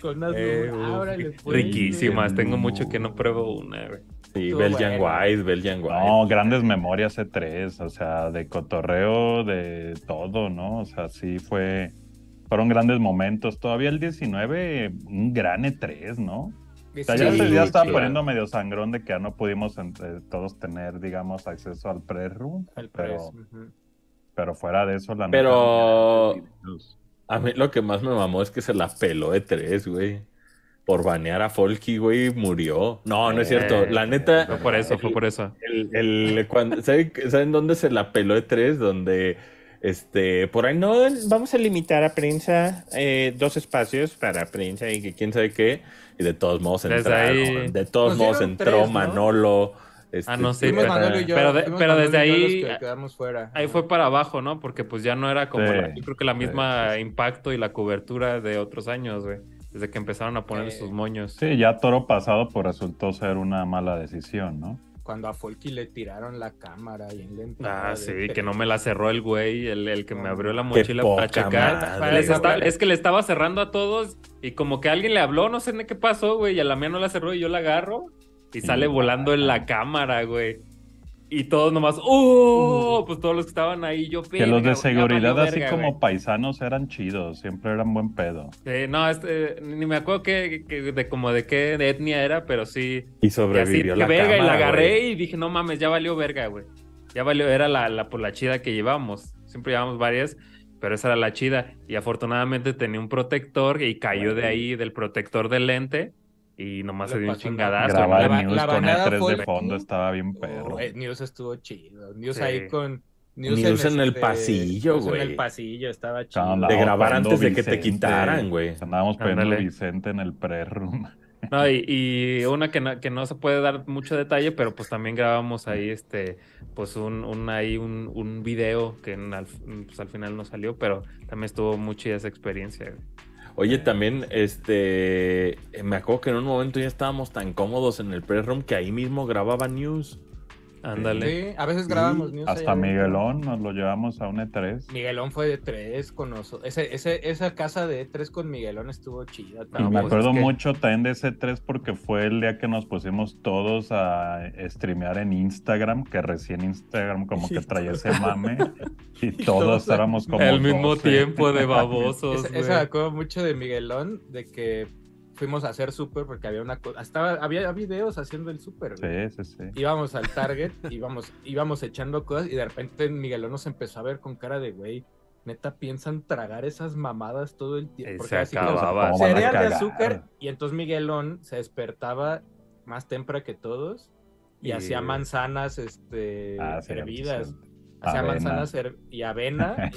con unas Eh, Blue Moon. uf, Ah, órale, pues, riquísimas. Tengo mucho que no pruebo una, güey. Sí, Estuvo Belgian bueno. White, Belgian White. No, grandes memorias E3, o sea, de cotorreo, de todo, ¿no? O sea, sí fue, fueron grandes momentos. Todavía el 19, un gran E3, ¿no? O sea, ya, Sí, se- ya estaba sí. poniendo medio sangrón de que ya no pudimos entre todos tener, digamos, acceso al pre-room, Al pero, press, pero fuera de eso, la Pero-. A mí lo que más me mamó es que se la peló de tres, güey. Por banear a Folky, güey, murió. No, no es cierto. La neta, Fue por eso, fue por eso. el, el- cuando- ¿saben, ¿saben dónde se la peló de tres? Donde, este, por ahí no, vamos a limitar a prensa eh, dos espacios para prensa y que quién sabe qué. Y de todos modos entraron. ahí- De todos Nos modos entró tres, ¿no? Manolo. este, Ah, no, sí, Fuimos pero- Manolo y yo, pero de- pero desde ahí- que quedamos fuera. Ahí fue para abajo, ¿no? Porque pues ya no era como, Sí. la- yo creo que la misma Sí, sí, sí. impacto y la cobertura de otros años, güey. Desde que empezaron a poner Eh, sus moños. Sí, ya toro pasado pues resultó ser una mala decisión, ¿no? Cuando a Folky le tiraron la cámara y en la Ah, sí, que no me la cerró el güey, el, el que me abrió la mochila para checar. madre, Les está- es que le estaba cerrando a todos y como que alguien le habló, no sé ni qué pasó, güey, y a la mía no la cerró y yo la agarro y sale volando en la cámara, güey. Y todos nomás, ¡oh! Pues todos los que estaban ahí, yo Que los "Verga, de seguridad así verga, como güey". paisanos eran chidos, siempre eran buen pedo. Sí, no, este, ni me acuerdo que, que- de como de qué etnia era, pero sí. Y Y así, sobrevivió la verga, y la agarré güey. y dije, no mames, ya valió verga, güey. Ya valió, era la, la, por la chida que llevamos. Siempre llevamos varias, pero esa era la chida. Y afortunadamente tenía un protector y cayó de ahí del protector del lente y nomás se dio un chingadazo. Grabar la news la con E3 fue- de fondo estaba bien perro. Oh, eh, News estuvo chido. News Sí. ahí con. News en el este, pasillo, News güey. En el pasillo, estaba chido. De grabar antes de que te quitaran, güey. Andábamos poniendo. Vicente en el pre-room. No, y, y una que no, que no se puede dar mucho detalle, pero pues también grabamos ahí este, pues un, un ahí un, un video que en al, pues, al final no salió, pero también estuvo muy chida esa experiencia. güey. Oye, también, este, me acuerdo que en un momento ya estábamos tan cómodos en el pre-room que ahí mismo grababa news. Ándale. Sí, a veces grabamos Sí, News. Hasta allá. Miguelón nos lo llevamos a un E E3. Miguelón fue de tres con nosotros. Ese, ese, esa casa de tres con Miguelón estuvo chida. Y me acuerdo es que- mucho también de ese 3 porque fue el día que nos pusimos todos a streamear en Instagram, que recién Instagram como que traía ese mame *laughs* y todos todos éramos como Al mismo 12. tiempo de *laughs* babosos. Esa, esa me acuerdo mucho de Miguelón, de que fuimos a hacer súper porque había una cosa. Estaba, había videos haciendo el súper. Sí, sí, sí. íbamos al Target, *laughs* íbamos, íbamos echando cosas y de repente Miguelón nos empezó a ver con cara de güey. Neta, piensan tragar esas mamadas todo el tiempo. se así acababa. ¿Cómo van a cereal de azúcar. Y entonces Miguelón se despertaba más temprano que todos y, Y- hacía manzanas este, Ah, hervidas. sí. Hacía Avena. manzanas her- y avena.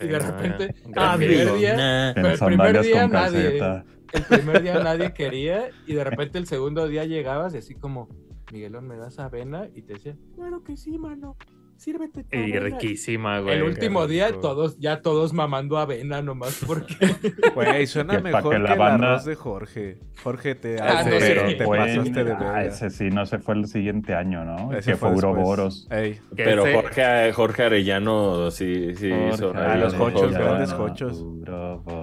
Y, y de repente, ah, primer video. día, pero el primer día nadie. calceta. El primer día nadie quería y de repente el segundo día llegabas y así como, Miguelón, ¿me das avena? Y te decía, claro que sí, mano, sírvete tu Y avena". riquísima, güey. El último día rico. todos, ya todos mamando avena nomás porque... *laughs* Güey, suena mejor que que, la el banda- arroz de Jorge. Jorge, te, Ah, no, pero sí. te fue- pasaste de ah, ese sí, no se fue el siguiente año, ¿no? Ese que fue. Uroboros. Pero ese- Jorge, Jorge Arellano sí, sí hizo. Jorge, Ah, los jochos, grandes jochos.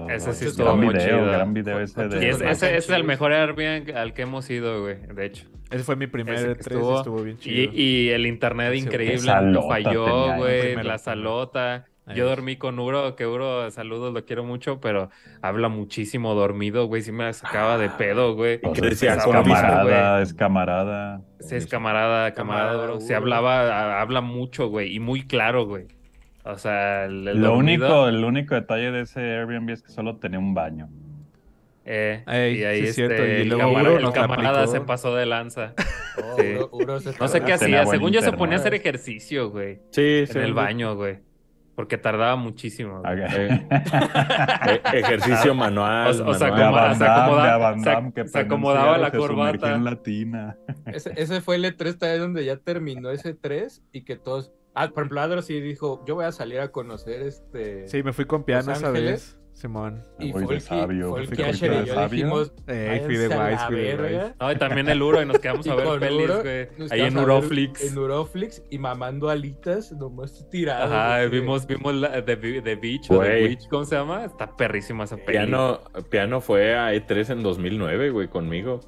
Ese sí estuvo muy video, chido. gran video ese de... Y es- con ese, ese es el mejor Airbnb al que hemos ido, güey, de hecho. Ese fue mi primer Ese que E3, estuvo- estuvo, bien Y, chido. y el internet Ese- increíble falló, güey, la salota. Yo dormí con Uro, que Uro, saludos, lo quiero mucho, pero habla muchísimo dormido, güey, sí me sacaba de pedo, güey. Pues ¿Qué es, decía? es camarada, es camarada. Sí, es camarada, camarada, Uro. Se hablaba, habla mucho, güey, y muy claro, güey. O sea, el, el Lo dormido, único, el único detalle de ese Airbnb es que solo tenía un baño. Eh, Ey, y ahí sí es cierto, este, y el, luego el camarada se pasó de lanza. *laughs* Oh, Sí. Uro- Uro se No sé qué hacía, según yo se ponía a hacer ejercicio, güey, Sí, sí. en el baño, güey. Porque tardaba muchísimo. Eh, *laughs* ejercicio manual. O se acomoda- acomodaba la corbata. en. Ese, ese fue el E3 también donde ya terminó ese 3 y que todos... Ah, por ejemplo, Adro sí dijo, yo voy a salir a conocer este... Sí, me fui con piano esa Ángeles. vez, Simón. y Voy de Folky, sabio, Folky, Asher y piano yo sabio. dijimos, Ey, fui de. Wise. No, y también el Uro, y nos quedamos a ver con pelis, Uro, güey. nos Ahí en quedamos a ver Uroflix. En Uroflix y mamando alitas, nomás tiradas. Ajá, vimos, vimos la, The, The Beach o The Güey. Witch, ¿cómo se llama? Está perrísima esa peli. Piano, Piano fue a E3 en 2009, güey, conmigo.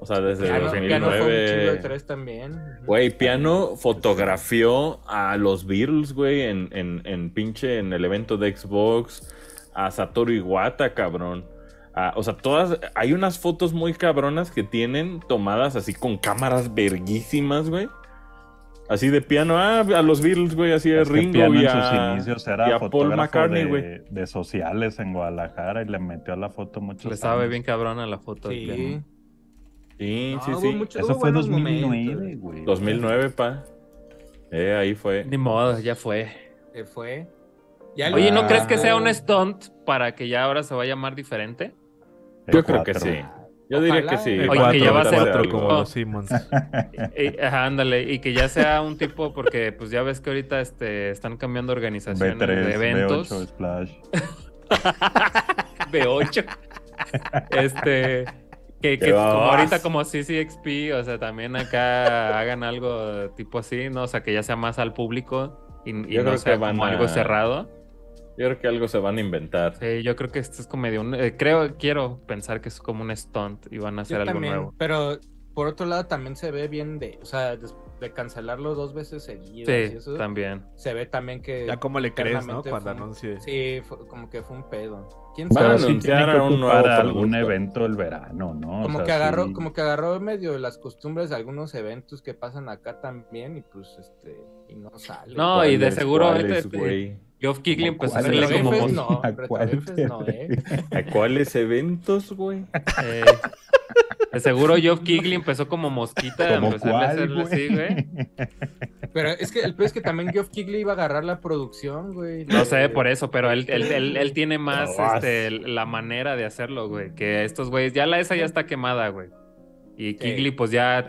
O sea, desde Piano, Piano fue un chingo de 2009. tres también. Güey, Piano fotografió a los Beatles, güey, en, en, en pinche, en el evento de Xbox, a Satoru Iwata, cabrón. Ah, o sea, todas, hay unas fotos muy cabronas que tienen tomadas así con cámaras verguísimas, güey. Así de piano, ah, a los Beatles, güey, así de Es Ringo Piano y en sus a, y Paul McCartney, de, güey. de sociales en Guadalajara y le metió a la foto muchos Le sabe bien cabrona la foto. Sí. Sí, No, sí, sí. mucho- Eso fue buenos 2009, momentos. güey. 2009, pa. Eh, ahí fue. Ni modo, ya fue. Se fue. Ya Oye, ¿no Ah. crees que sea un stunt para que ya ahora se va a llamar diferente? El Yo creo que sí. Yo diría que sí. Oye, cuatro, que ya va a ser cuatro como Oh. los Simmons. *laughs* Eh, ajá, ándale, y que ya sea un tipo, porque pues ya ves que ahorita este, están cambiando organizaciones B3, de eventos. B8, Splash. B8. este. Que, que como ahorita como CCXP, o sea, también acá hagan algo tipo así, ¿no? O sea, que ya sea más al público y, y no sea como a- algo cerrado. Yo creo que algo se van a inventar. Sí, yo creo que esto es como medio un... eh, creo, quiero pensar que es como un stunt y van a hacer Yo algo también, nuevo. pero por otro lado también se ve bien de, o sea, des- de cancelarlo dos veces seguidas y Sí, eso, también. se ve también que Ya como le crees, ¿no? Cuando anuncie. Sí, fue- como que fue un pedo. ¿Quién sabe? un ocupar nuevo algún evento el verano, ¿no? O Como sea, que agarró, sí. como que agarró medio las costumbres de algunos eventos que pasan acá también y pues este y no sale. No, y de ¿Cuáles, seguro este- güey? Geoff Keighley empezó a hacerle como... No, ¿A cuál retrofes te no, eh. ¿A cuáles eventos, güey? eh, de seguro Geoff Keighley empezó como mosquita, ¿Como empezó a cuál, hacerle así, güey. Pero es que el peor es que también Geoff Keighley iba a agarrar la producción, güey. No de- sé, por eso, pero él, él, él, él tiene más No, este, la manera de hacerlo, güey. Que estos güeyes, ya la esa ya está quemada, güey. Y Kigley, pues ya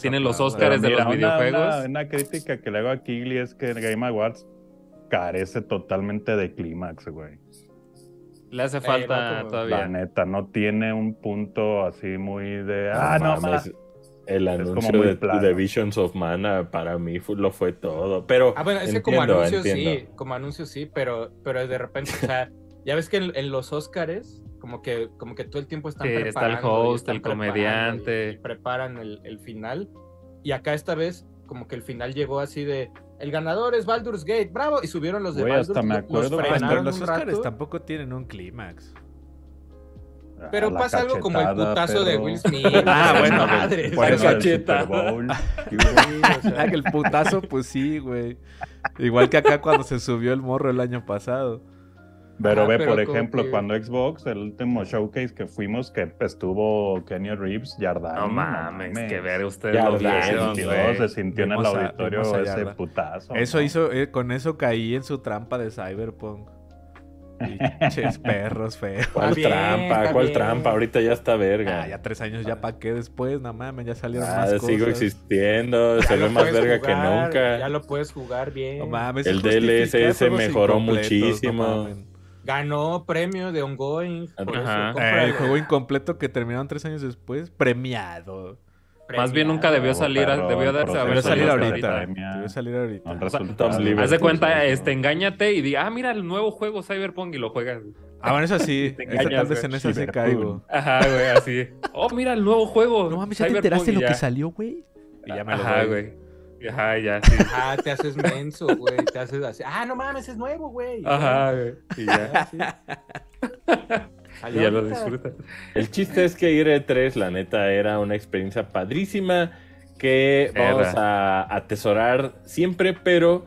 tiene los. Oscars de los videojuegos. Una, una crítica que le hago a Kigley es que el Game Awards carece totalmente de clímax, güey. Le hace Eh, falta como- La todavía. neta, no tiene un punto así muy de. Ah, no, mames. El anuncio de, de Visions of Mana para mí fue- lo fue todo. Pero Ah, bueno, es que como entiendo, anuncio sí, como anuncio sí, pero, pero de repente, o sea, *laughs* ya ves que en, en los Oscars, como que, como que todo el tiempo están Sí, está el preparando. host, están el preparando comediante. Y, y preparan el, el final. Y acá esta vez, como que el final llegó así de. El ganador es Baldur's Gate, bravo. Y subieron los de Güey, Baldur's hasta me los acuerdo cuando- Pero los un Oscars rato. tampoco tienen un clímax. Pero Ah, pasa algo como el putazo de. Will Smith. *laughs* Ah, bueno, madre. Por eso el. Super Bowl. *laughs* *laughs* Ah, el putazo, pues sí, güey. Igual que acá cuando se subió el morro el año pasado. Pero Ah, ve, pero por ejemplo, que- cuando Xbox, el último showcase que fuimos, que estuvo Kenny Reeves, Yardan. No mames, que ver, ustedes Ya, lo vieron, se sintió en el a- auditorio ese putazo. Eso ¿no? hizo, eh, con eso caí en su trampa de Cyberpunk. *laughs* Pinches perros feos. ¿Cuál bien, trampa? ¿Cuál bien. trampa? Ahorita ya está verga. Ah, ya tres años, ya pa' qué después, no mames, ya salieron Ah, más sigo cosas. existiendo, Ya se ve más verga que nunca. Ya lo puedes jugar bien. No mames, El DLSS mejoró muchísimo. no. Ganó premio de ongoing. por eso, Ajá. Eh, el juego incompleto que terminaron tres años después, premiado. Más bien nunca debió salir, debió darse haber Debió salir ahorita. Debió salir ahorita. O sea, Haz de cuenta, este, engáñate y di, ah, mira el nuevo juego Cyberpunk y lo juegas. Ah, bueno, eso sí. *laughs* Engañas, tal vez en esa Cyberpunk. caigo. Ajá, güey, así. Oh, mira el nuevo juego. No mames, ¿ya te enteraste lo que salió, güey? Y ya me lo Ajá, güey. Ajá, ya, sí. Ah, te haces menso, güey. Te haces así. Ah, no mames, es nuevo, güey. Ajá, güey. Y ya. Ya, sí. *laughs* Y ya lo disfrutas. El chiste es que ir a E3, la neta, era una experiencia padrísima que vamos Era. a atesorar siempre, pero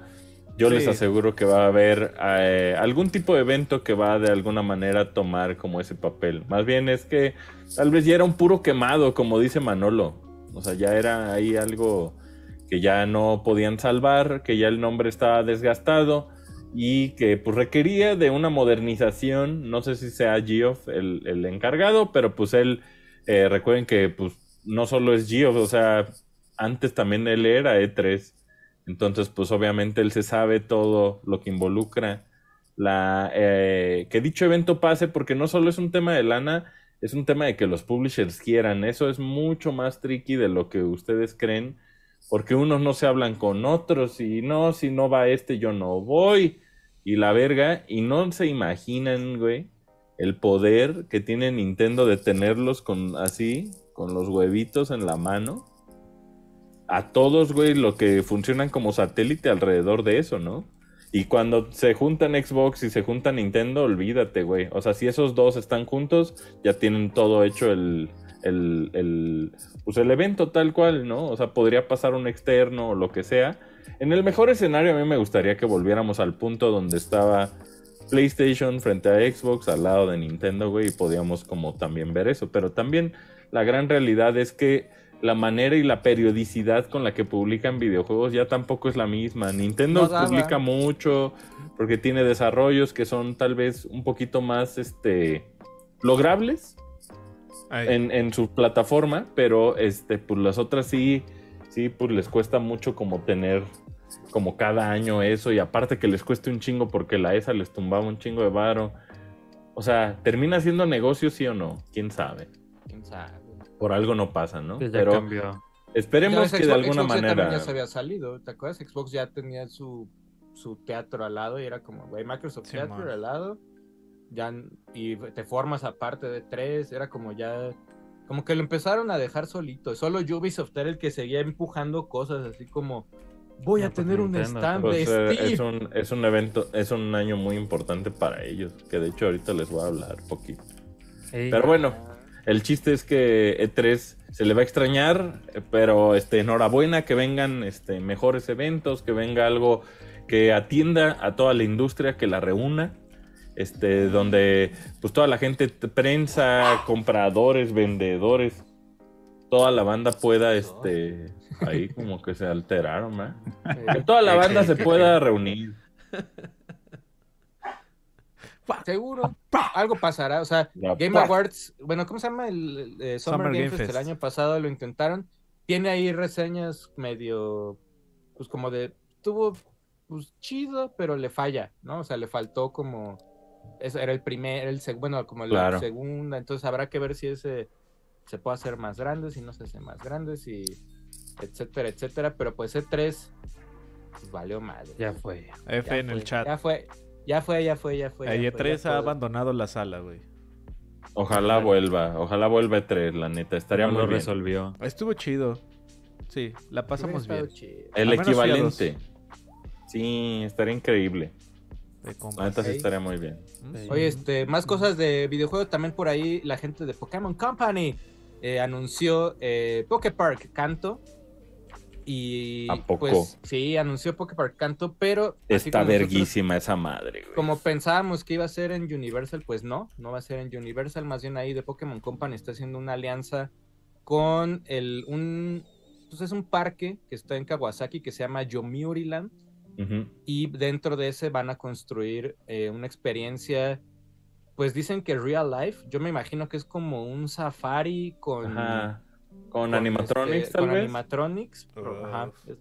yo Sí. les aseguro que va a haber eh, algún tipo de evento que va de alguna manera tomar como ese papel. Más bien es que tal vez ya era un puro quemado, como dice Manolo. O sea, ya era ahí algo que ya no podían salvar, que ya el nombre estaba desgastado y que pues requería de una modernización. No sé si sea Geoff el, el encargado, pero pues él, eh, recuerden que pues no solo es Geoff, o sea, antes también él era E3. Entonces, pues obviamente él se sabe todo lo que involucra la eh, que dicho evento pase, porque no solo es un tema de lana, es un tema de que los publishers quieran. Eso es mucho más tricky de lo que ustedes creen, porque unos no se hablan con otros y no, si no va este, yo no voy. Y la verga, y no se imaginan, güey, el poder que tiene Nintendo de tenerlos con así, con los huevitos en la mano. A todos, güey, lo que funcionan como satélite alrededor de eso, ¿no? Y cuando se juntan Xbox y se junta Nintendo, olvídate, güey. O sea, si esos dos están juntos, ya tienen todo hecho el, el, el, pues el evento tal cual, ¿no? O sea, podría pasar un externo o lo que sea. En el mejor escenario, a mí me gustaría que volviéramos al punto donde estaba PlayStation frente a Xbox al lado de Nintendo, güey, y podíamos como también ver eso. Pero también la gran realidad es que la manera y la periodicidad con la que publican videojuegos ya tampoco es la misma. Nintendo No publica mucho porque tiene desarrollos que son tal vez un poquito más este logrables en, en su plataforma, pero este, pues las otras sí, sí, pues les cuesta mucho como tener como cada año eso, y aparte que les cueste un chingo porque la ESA les tumbaba un chingo de varo. O sea, ¿termina siendo negocio sí o no? ¿Quién sabe? ¿Quién sabe? Por algo no pasa, ¿no? Ya Pero cambió. esperemos Ya que de alguna Xbox manera... ya se había salido, ¿te acuerdas? Xbox ya tenía su, su teatro al lado y era como, güey, Microsoft Sí, man. al lado. Ya, y te formas aparte de tres, era como ya. Como que lo empezaron a dejar solito. Solo Ubisoft era el que seguía empujando cosas así como. Voy a pues, tener un Nintendo, stand Pues, de eh, Steam. es, un, es un evento, es un año muy importante para ellos, que de hecho ahorita les voy a hablar poquito. Pero bueno, el chiste es que E3 se le va a extrañar, pero este, enhorabuena que vengan este, mejores eventos, que venga algo que atienda a toda la industria, que la reúna, este, donde pues toda la gente, prensa, compradores, vendedores, toda la banda pueda, este, ahí como que se alteraron, ¿verdad? Que Eh, toda la ¿Qué, banda se pueda reunir. Seguro. Algo pasará. O sea, Game. Awards, bueno, ¿cómo se llama? El, el, eh, Summer, Summer Game Game Fest el año pasado lo intentaron. Tiene ahí reseñas medio, pues como de, estuvo pues chido, pero le falla, ¿no? O sea, le faltó como, eso era el primer, el seg- bueno, como la Claro. segunda, entonces habrá que ver si ese se puede hacer más grande, si no se hace más grande, si etcétera, etcétera, pero pues E3 pues, valió madre. Ya fue. F Ya en el chat. Ya fue, ya fue, ya fue, ya fue. ya Ahí fue, ya E3 ha fue. abandonado la sala, güey. Ojalá vuelva, ojalá vuelva E3, la neta, estaría No muy lo bien. resolvió. Estuvo chido. Sí, la pasamos bien. chido. El equivalente. Sí, estaría increíble. De compas. La neta sí Ok. estaría muy bien. Oye, este, más cosas de videojuegos también por ahí, la gente de Pokémon Company eh, anunció eh, Poképark Canto. Y ¿A poco? pues sí, anunció Poképark Canto, pero Está nosotros- verguísima esa madre, güey. Como pensábamos que iba a ser en Universal, pues no, no va a ser en Universal, más bien ahí de Pokémon Company está haciendo una alianza con el un pues es un parque que está en Kawasaki que se llama Yomiuri Land Y dentro de ese van a construir eh, una experiencia, pues dicen que real life, yo me imagino que es como un safari con... Ajá. Con, con, animatronics, este, tal con vez. animatronics, pero, ajá, es,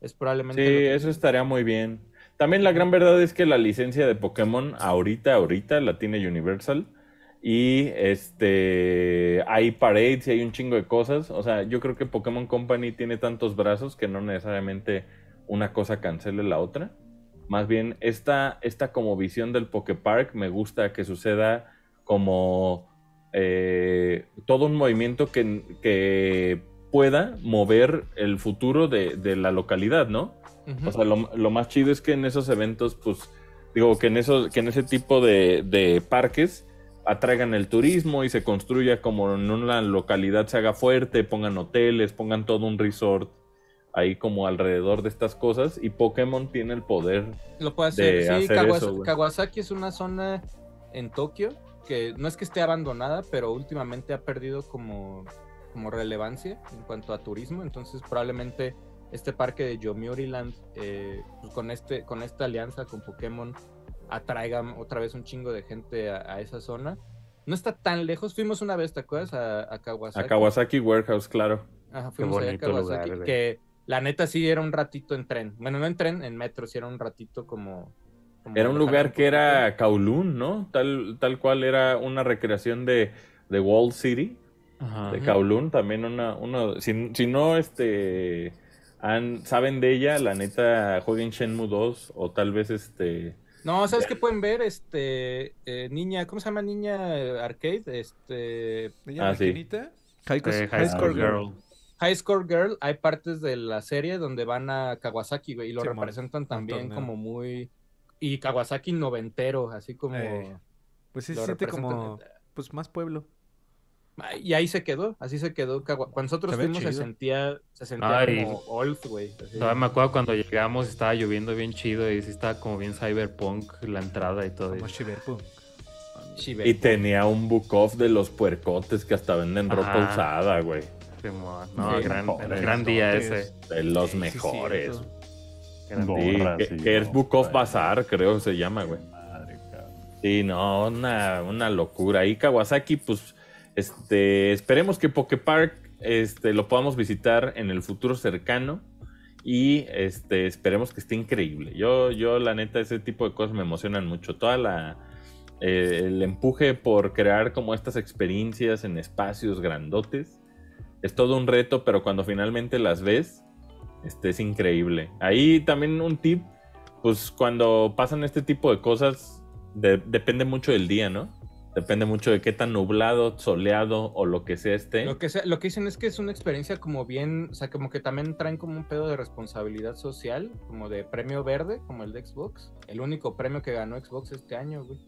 es probablemente... Sí, que- eso estaría muy bien. También la gran verdad es que la licencia de Pokémon ahorita, ahorita la tiene Universal. Y este hay parades y hay un chingo de cosas. O sea, yo creo que Pokémon Company tiene tantos brazos que no necesariamente una cosa cancele la otra. Más bien, esta, esta como visión del Poképark me gusta que suceda como eh, todo un movimiento que, que pueda mover el futuro de, de la localidad, ¿no? O sea, lo, lo más chido es que en esos eventos, pues, digo, que en, esos, que en ese tipo de, de parques atraigan el turismo y se construya como en una localidad se haga fuerte, pongan hoteles, pongan todo un resort ahí como alrededor de estas cosas y Pokémon tiene el poder. Lo puede hacer. de Sí, hacer Kawas- eso. Kawasaki es una zona en Tokio que no es que esté abandonada, pero últimamente ha perdido como, como relevancia en cuanto a turismo. Entonces, probablemente este parque de Yomiuri Land, eh, pues con, este, con esta alianza con Pokémon, atraiga otra vez un chingo de gente a, a esa zona. No está tan lejos. Fuimos una vez, ¿te acuerdas? A, a Kawasaki. A Kawasaki Warehouse, claro. Ajá, fuimos allá a bonito Kawasaki, lugar, que la neta sí era un ratito en tren. Bueno, no en tren, en metro, sí era un ratito como... como Era un lugar que era Kowloon, ¿no? Tal, tal cual era una recreación de, de Wall City. Ajá. de. Kowloon, también una, uno, si, si no este han, saben de ella, la neta jueguen Shenmue 2 o tal vez este No, ¿sabes qué pueden ver? Este, eh, niña, ¿cómo se llama niña eh, arcade? Este, ¿Niña Ah, sí. High, High Score. Girl. High Score Girl, hay partes de la serie donde van a Kawasaki, güey, y lo representan también como muy... Y Kawasaki noventero, así como... Eh, Pues sí se siente como, pues más pueblo. Y ahí se quedó, así se quedó. Kawa- Cuando nosotros Se fuimos se sentía, se sentía Ay. como old, güey. Todavía me acuerdo cuando llegamos estaba lloviendo bien chido y sí estaba como bien cyberpunk la entrada y todo. Como. Shiver. Y tenía un book off de los puercotes que hasta venden ropa Ajá. usada, güey. No, Sí, gran, mejores, gran día ese. De los mejores. Sí, que, es Book of Bazaar, creo que se llama, güey. Madre, cabrón. Sí, no, una, una locura. Y Kawasaki, pues, este, esperemos que Pokepark este, lo podamos visitar en el futuro cercano. Y este, esperemos que esté increíble. Yo, yo, la neta, ese tipo de cosas me emocionan mucho. Toda la. eh, el empuje por crear como estas experiencias en espacios grandotes. Es todo un reto, pero cuando finalmente las ves, este, es increíble. Ahí también un tip, pues cuando pasan este tipo de cosas, de- depende mucho del día, ¿no? Depende mucho de qué tan nublado, soleado o lo que sea esté. Lo que, sea- lo que dicen es que es una experiencia como bien, o sea, como que también traen como un pedo de responsabilidad social, como de premio verde, como el de Xbox. El único premio que ganó Xbox este año, güey.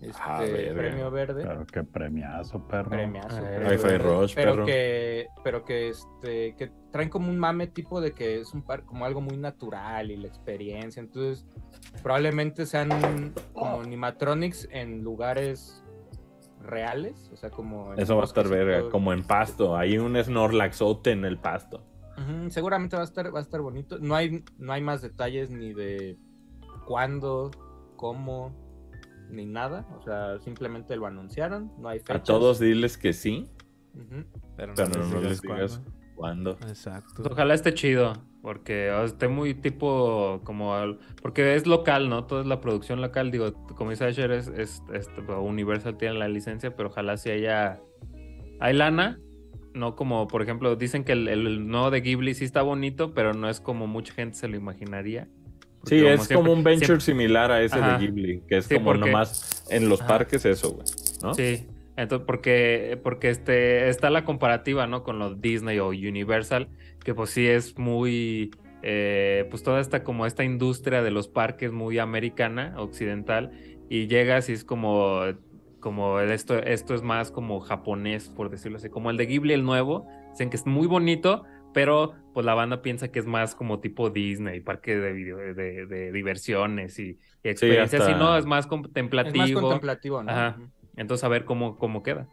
Este Ah, premio verde. Pero qué premiazo, perro. Premiazo, Eh, Hi-Fi Rush, pero perro. que pero que este que traen como un mame tipo de que es un par como algo muy natural y la experiencia entonces probablemente sean como animatronics en lugares reales o sea como en Eso va a estar verga, todo. como en pasto. Hay un Snorlaxote en el pasto. Seguramente va a estar va a estar bonito no hay no hay más detalles ni de cuándo cómo ni nada o sea simplemente lo anunciaron no hay fechas A todos diles que sí. Pero pero no, no, les les digas cuándo. cuándo. Exacto. Ojalá esté chido, porque esté muy tipo como... al- Porque es local, ¿no? Toda es la producción local. Digo, como dice Asher, es, es, es- Universal tiene la licencia, pero ojalá si haya... Hay lana, no como, por ejemplo, dicen que el, el nuevo de Ghibli sí está bonito, pero no es como mucha gente se lo imaginaría. Porque Sí, es siempre- como un venture siempre- similar a ese Ajá. de Ghibli, que es Sí, como porque- nomás en los Ajá. parques eso, güey. ¿no? Sí, entonces porque, porque este, está la comparativa, ¿no? Con los Disney o Universal, que pues sí es muy, eh, pues toda esta como esta industria de los parques muy americana, occidental, y llegas y es como, como esto, esto es más como japonés, por decirlo así, como el de Ghibli, el nuevo, dicen que es muy bonito, pero pues la banda piensa que es más como tipo Disney, parque de, video- de, de diversiones y, y experiencias, hasta- y no, es más es contemplativo. más contemplativo no Ajá. Entonces, a ver cómo, cómo queda.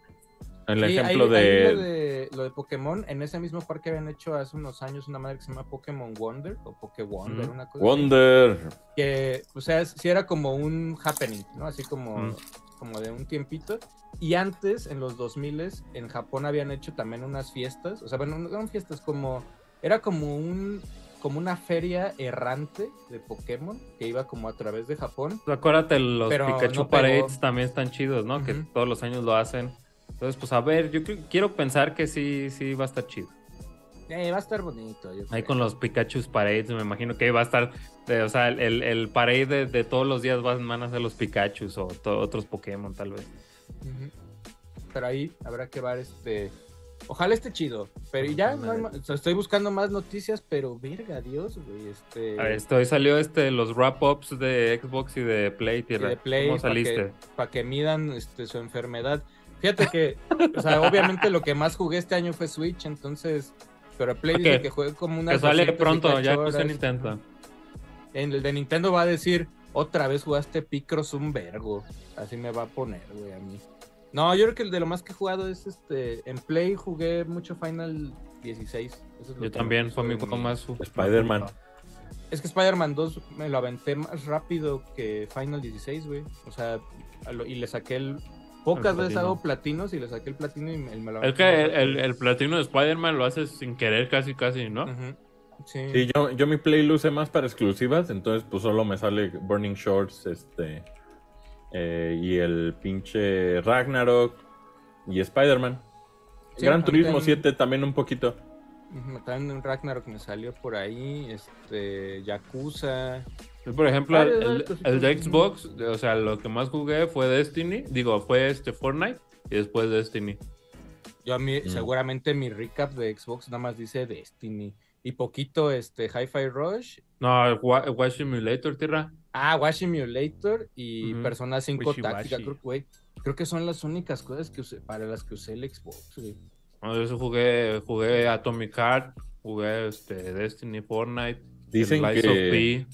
El Sí, ejemplo ahí- de... ahí lo de lo de Pokémon, en ese mismo parque habían hecho hace unos años una madre que se llama Pokémon Wonder o Pokéwonder, Ujú. una cosa así, Wonder. que, o sea, sí era como un happening, ¿no? Así como, Mm. Como de un tiempito. Y antes, en los 2000 en Japón habían hecho también unas fiestas, o sea, bueno, no eran fiestas como, era como un, como una feria errante de Pokémon que iba como a través de Japón. Acuérdate, los Pero Pikachu no. Parades también están chidos, ¿no? Que todos los años lo hacen. Entonces, pues a ver, yo quiero pensar que sí, sí va a estar chido. Eh, va a estar bonito. yo Ahí con los Pikachu Parades, me imagino que va a estar, eh, o sea, el, el, parade de, de todos los días van, a ser los Pikachu o otros Pokémon, tal vez. Pero ahí habrá que ver este. Ojalá esté chido. Pero ya no hay o sea, estoy buscando más noticias, pero verga, Dios, güey. Este. A ver, esto, hoy salió este, los wrap-ups de Xbox y de Play, y Tierra. de Play ¿Cómo para que, saliste? pa' que midan este, su enfermedad. Fíjate que, o sea, obviamente lo que más jugué este año fue Switch, entonces. Pero Play dice que juegué como unas. Que sale 200 y pronto, ya puse. Nintendo. En el de Nintendo va a decir, otra vez jugaste Picross un vergo. Así me va a poner, güey, a mí. No, yo creo que el de lo más que he jugado es este. En Play jugué mucho Final 16. Eso es lo Yo que también, fue mi juego más... Spider-Man. Es que Spider-Man 2 me lo aventé más rápido que Final 16, güey. O sea, y le saqué el. Pocas veces hago platinos y le saqué el platino y me, me lo Es que el, el, el platino de Spider-Man lo haces sin querer casi, casi, ¿no? Sí. Sí, yo, yo mi Play lo usé más para exclusivas, entonces pues solo me sale Burning Shorts, este, eh, y el pinche Ragnarok y Spider-Man. Sí, Gran Turismo también. 7 también un poquito. También un Ragnarok me salió por ahí. Este. Yakuza. Yo, por ejemplo, Varios, el, el de Xbox, o sea, lo que más jugué fue Destiny. Digo, fue este Fortnite y después Destiny. Yo a mí, Mm. seguramente mi recap de Xbox nada más dice Destiny. Y poquito este Hi-Fi Rush. No, Watch Simulator, tierra. Ah, Wash Simulator y. Persona 5 Wishy-washy. Táctica. Creo, que, güey, creo que son las únicas cosas que usé- para las que usé el Xbox, güey. No, yo jugué, jugué Atomic Heart, jugué este, Destiny, Fortnite, Dicen que,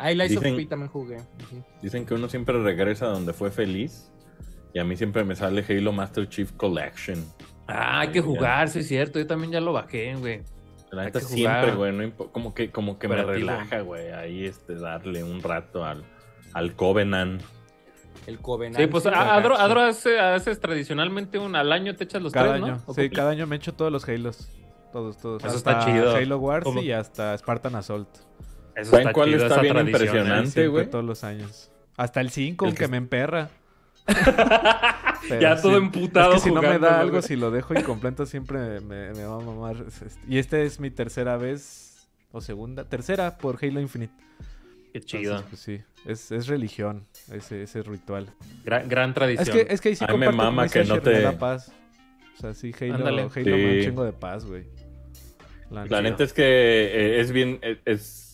P. Ah, y Lies of Dicen- P también jugué. Dicen que uno siempre regresa donde fue feliz. Y a mí siempre me sale Halo Master Chief Collection. Ah, hay que jugar, sí es cierto. Yo también ya lo bajé, güey. La Hay neta que siempre, jugar. güey, no como que, como que me relaja, güey, ahí este, darle un rato al, al Covenant. El Covenant. Sí, pues Adro, hace- haces tradicionalmente un al año, te echas los Cada tres, año. ¿no? ¿O Sí, cada año me echo todos los Halos. Todos, todos. Eso Hasta está chido. Halo Wars ¿Cómo? y hasta Spartan Assault. Eso ¿Saben está cuál chido, está bien ¿eh? impresionante? Güey. todos los años. Hasta el 5, El que, que- me emperra. *laughs* Ya todo sí. emputado. Es que si no me jugando, da güey. algo, si lo dejo incompleto, siempre me, me va a mamar. Es- es- Y esta es mi tercera vez, o segunda, tercera por Halo Infinite. Qué chido. Entonces, pues sí, es, es religión, ese, ese ritual. Gran, gran tradición. Es que, es que ahí sí me mama que no te- da paz. O sea, sí, Halo, Ándale. Halo Sí. un chingo de paz, güey. La La neta. neta es que eh, es bien, eh, es,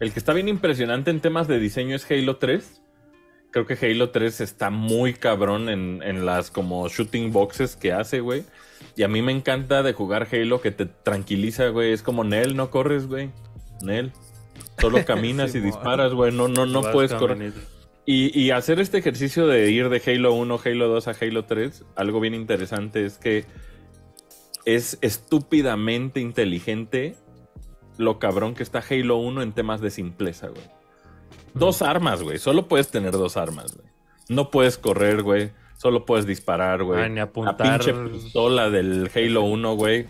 el que está bien impresionante en temas de diseño es Halo 3. Creo que Halo 3 está muy cabrón en, en las como shooting boxes que hace, güey. Y a mí me encanta de jugar Halo que te tranquiliza, güey. Es como Nel, no corres, güey. Nel. Solo *laughs* caminas y disparas, güey. No, no, no puedes correr. Y, y hacer este ejercicio de ir de Halo 1, Halo 2 a Halo 3, algo bien interesante es que es estúpidamente inteligente lo cabrón que está Halo 1 en temas de simpleza, güey. Dos armas, güey. Solo puedes tener dos armas, güey. No puedes correr, güey. Solo puedes disparar, güey. Ni La apuntar. pinche pistola del Halo 1, güey.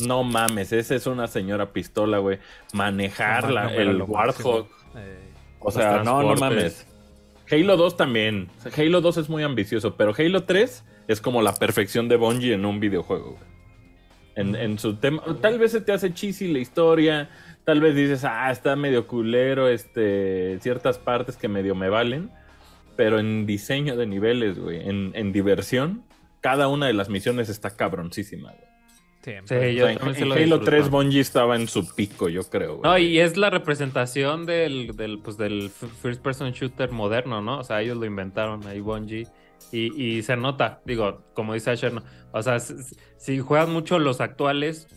No mames, esa es una señora pistola, güey. Manejarla, No, no, el Warthog. Eh, O sea, no, no mames. Halo 2 también. Halo 2 es muy ambicioso, pero Halo 3 es como la perfección de Bungie en un videojuego. güey. En, en su tema, tal vez se te hace cheesy la historia, tal vez dices, ah, está medio culero, este, ciertas partes que medio me valen, pero en diseño de niveles, güey, en, en diversión, cada una de las misiones está cabroncísima. güey. siempre. Sí, O yo sea, en, también Halo disfruto. 3 Bungie estaba en su pico, yo creo. güey. No, y es la representación del, del, pues, del first person shooter moderno, ¿no? O sea, ellos lo inventaron ahí, Bungie. Y, y se nota, digo, como dice Asher, ¿no? o sea, si, si juegas mucho los actuales,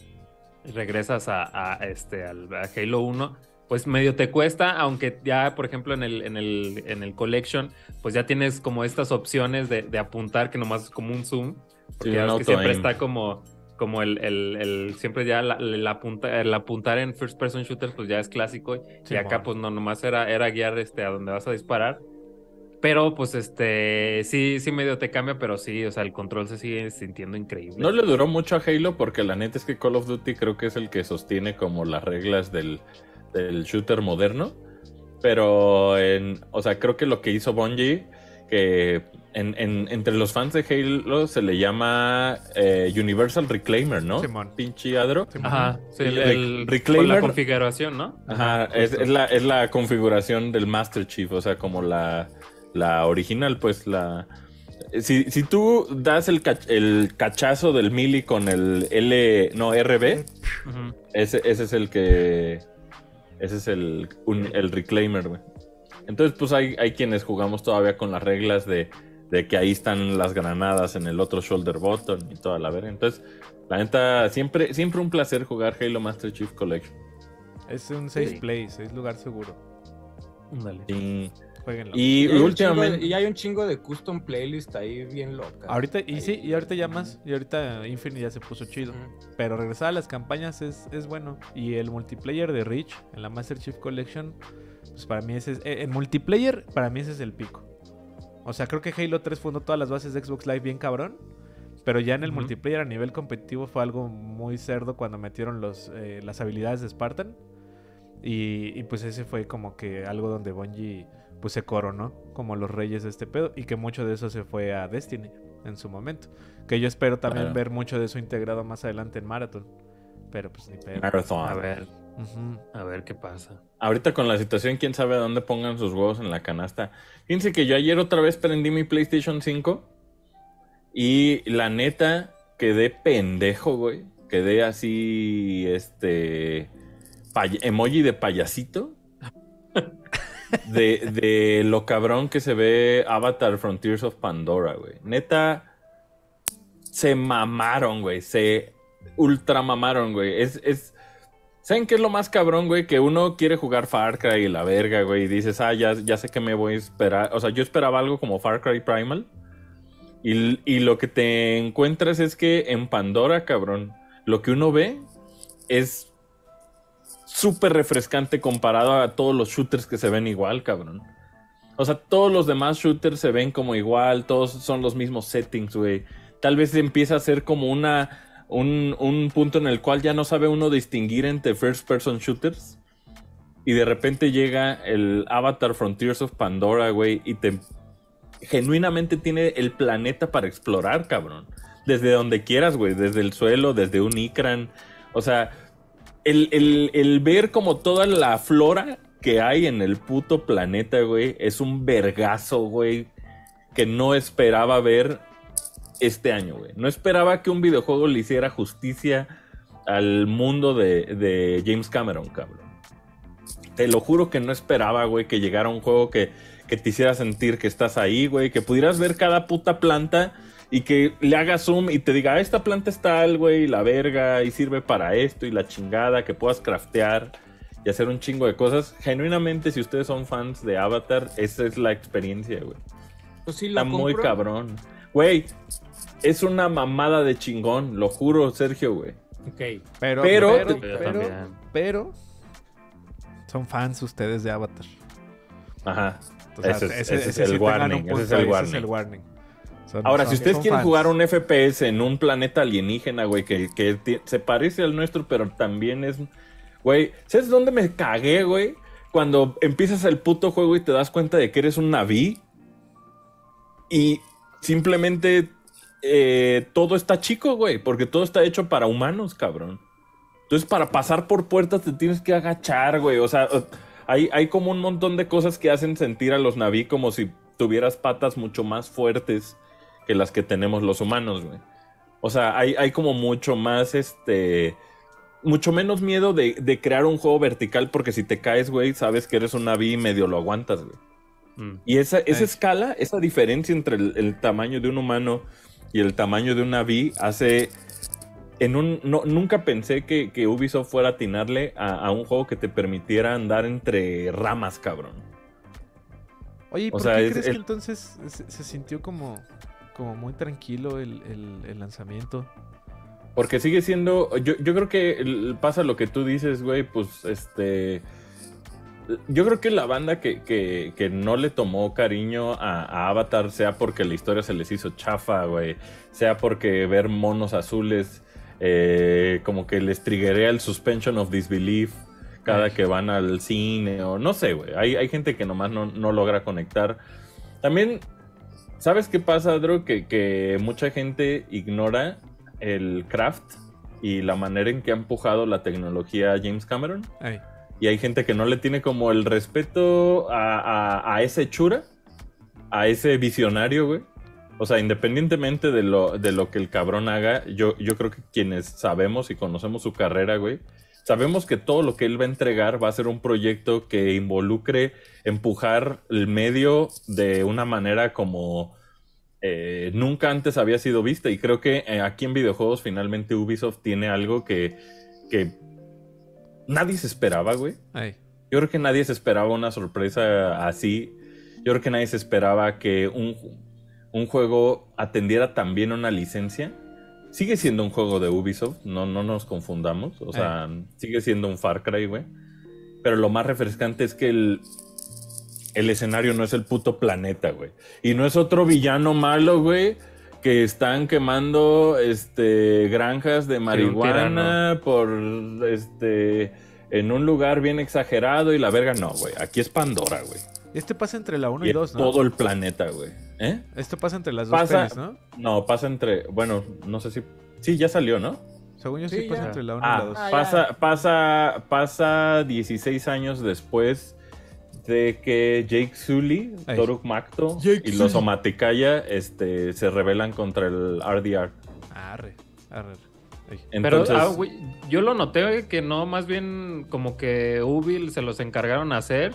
regresas a, a, este, al a Halo 1, pues medio te cuesta, aunque ya, por ejemplo, en el, en el, en el Collection, pues ya tienes como estas opciones de, de apuntar, que nomás es como un zoom, porque Sí, ya un ves que siempre está como, como el, el, el- siempre ya la, la apunta, el apuntar en first person shooters, pues ya es clásico, y acá pues no, nomás era, era guiar este, a donde vas a disparar. Pero pues este, sí, sí medio te cambia, pero sí, o sea, el control se sigue sintiendo increíble. No le duró mucho a Halo porque la neta es que Call of Duty creo que es el que sostiene como las reglas del, del shooter moderno. Pero, en, o sea, creo que lo que hizo Bungie, que en, en- entre los fans de Halo se le llama eh, Universal Reclaimer, ¿no? Simón. Pinche adro. Simón. Ajá, sí, el, Re- el- Reclaimer- con la configuración, ¿no? Ajá, es, es la, es la configuración del Master Chief, o sea, como la, la original, pues la... Si, si tú das el, cach- el cachazo del mili con el L, no, RB, ese, ese es el que... Ese es el, un- el Reclaimer, güey. Entonces, pues hay, hay quienes jugamos todavía con las reglas de, de que ahí están las granadas en el otro shoulder button y toda la verga. Entonces, la neta, siempre, siempre un placer jugar Halo Master Chief Collection. Es un safe Sí. place, es lugar seguro. Ándale. Y, Jueguenlo. y Y hay, un chingo últimamente... de, y hay un chingo de custom playlist ahí bien loca. Ahorita, y Ahí. sí, y ahorita ya más. Y ahorita Infinite ya se puso chido. Pero regresar a las campañas es, es bueno. Y el multiplayer de Reach en la Master Chief Collection, pues para mí ese es. eh, En multiplayer, para mí ese es el pico. O sea, creo que Halo 3 fundó todas las bases de Xbox Live bien cabrón. Pero ya en el multiplayer a nivel competitivo fue algo muy cerdo cuando metieron los, eh, las habilidades de Spartan. Y, y pues ese fue como que algo donde Bungie pues se coronó como los reyes de este pedo. Y que mucho de eso se fue a Destiny en su momento. Que yo espero también Claro. ver mucho de eso integrado más adelante en Marathon. Pero pues ni pedo. Marathon. A ver, a ver qué pasa. Ahorita con la situación, quién sabe a dónde pongan sus huevos en la canasta. Fíjense que yo ayer otra vez prendí mi PlayStation 5 y la neta, quedé pendejo, güey. Quedé así, este, emoji de payasito. De, de lo cabrón que se ve Avatar Frontiers of Pandora, güey. Neta, se mamaron, güey. Se ultra mamaron, güey. Es, es... ¿Saben qué es lo más cabrón, güey? Que uno quiere jugar Far Cry y la verga, güey. Y dices, ah, ya, ya sé que me voy a esperar. O sea, yo esperaba algo como Far Cry Primal. Y, y lo que te encuentras es que en Pandora, cabrón, lo que uno ve es súper refrescante comparado a todos los shooters que se ven igual, cabrón. O sea, todos los demás shooters se ven como igual, todos son los mismos settings, güey. Tal vez empieza a ser como una un, un punto en el cual ya no sabe uno distinguir entre first person shooters. Y de repente llega el Avatar Frontiers of Pandora, güey, y te genuinamente tiene el planeta para explorar, cabrón. Desde donde quieras, güey, desde el suelo, desde un Ikran. O sea, el, el- el ver como toda la flora que hay en el puto planeta, güey, es un vergazo, güey, que no esperaba ver este año, güey. No esperaba que un videojuego le hiciera justicia al mundo de, de James Cameron, cabrón. Te lo juro que no esperaba, güey, que llegara un juego que, que te hiciera sentir que estás ahí, güey, que pudieras ver cada puta planta y que le hagas zoom y te diga, "Ah, esta planta está tal, güey, la verga, y sirve para esto y la chingada, que puedas craftear y hacer un chingo de cosas. Genuinamente, si ustedes son fans de Avatar, esa es la experiencia, güey. Pues sí, lo Está muy cabrón. Güey, es una mamada de chingón, lo juro, Sergio, güey. Ok. Pero, Pero- pero, Yo pero, también. pero, son fans ustedes de Avatar. Ajá. O sea, Ese es- ese es sí el warning, ese es el warning. Son- Ahora, son- si ustedes quieren fans. jugar un FPS en un planeta alienígena, güey, que, que se parece al nuestro, pero también es. Güey, ¿sabes dónde me cagué, güey? Cuando empiezas el puto juego y te das cuenta de que eres un Naví y simplemente eh, todo está chico, güey, porque todo está hecho para humanos, cabrón. Entonces, para pasar por puertas te tienes que agachar, güey. O sea, hay, hay como un montón de cosas que hacen sentir a los Naví como si tuvieras patas mucho más fuertes que las que tenemos los humanos, güey. O sea, hay, hay como mucho más, este... Mucho menos miedo de, de crear un juego vertical porque si te caes, güey, sabes que eres un Naví y medio lo aguantas, güey. Mm. Y esa, esa escala, esa diferencia entre el, el tamaño de un humano y el tamaño de un Naví hace... En un, no, nunca pensé que, que Ubisoft fuera a atinarle a, a un juego que te permitiera andar entre ramas, cabrón. Oye, ¿y O ¿por sea, qué es crees el- que entonces se, se sintió como, como muy tranquilo el, el- el lanzamiento? Porque sigue siendo. Yo, yo creo que pasa lo que tú dices, güey. Pues este. Yo creo que la banda que, que- que no le tomó cariño a, a Avatar, sea porque la historia se les hizo chafa, güey. Sea porque ver monos azules, eh, como que les triggerea el suspension of disbelief cada Ay. que van al cine, o no sé, güey. Hay, hay gente que nomás no, no logra conectar. También, ¿sabes qué pasa, Drew? Que, que mucha gente ignora el craft y la manera en que ha empujado la tecnología James Cameron. Ay, Y hay gente que no le tiene como el respeto a, a- a ese chura, a ese visionario, güey. O sea, independientemente de lo, de lo que el cabrón haga, yo, yo creo que quienes sabemos y conocemos su carrera, güey, sabemos que todo lo que él va a entregar va a ser un proyecto que involucre empujar el medio de una manera como eh, nunca antes había sido vista. Y creo que eh, aquí en videojuegos finalmente Ubisoft tiene algo que, que nadie se esperaba, güey. ay. Yo creo que nadie se esperaba una sorpresa así. Yo creo que nadie se esperaba que un, un juego atendiera también una licencia. Sigue siendo un juego de Ubisoft, no, no nos confundamos. O sea, sigue siendo un Far Cry, güey. Pero lo más refrescante es que el, el escenario no es el puto planeta, güey. Y no es otro villano malo, güey. Que están quemando este, granjas de marihuana por este en un lugar bien exagerado y la verga no, güey. Aquí es Pandora, güey. Este pasa entre la 1 Y y es 2, ¿no? todo el planeta, güey. ¿Eh? Esto pasa entre las dos Pasa- pelis, ¿no? No, pasa entre, bueno, no sé si sí ya salió, ¿no? Según yo sí, Sí, pasa ya. entre la 1 y Ah, la 2. Ah, pasa, pasa, pasa 16 años después de que Jake Sully. Toruk Makto Jake y los. Omaticaya este, se rebelan contra el RDR. Arre. Arre. Ay. Pero Entonces, ah, yo lo noté güey, que no, más bien como que Ubil se los encargaron a hacer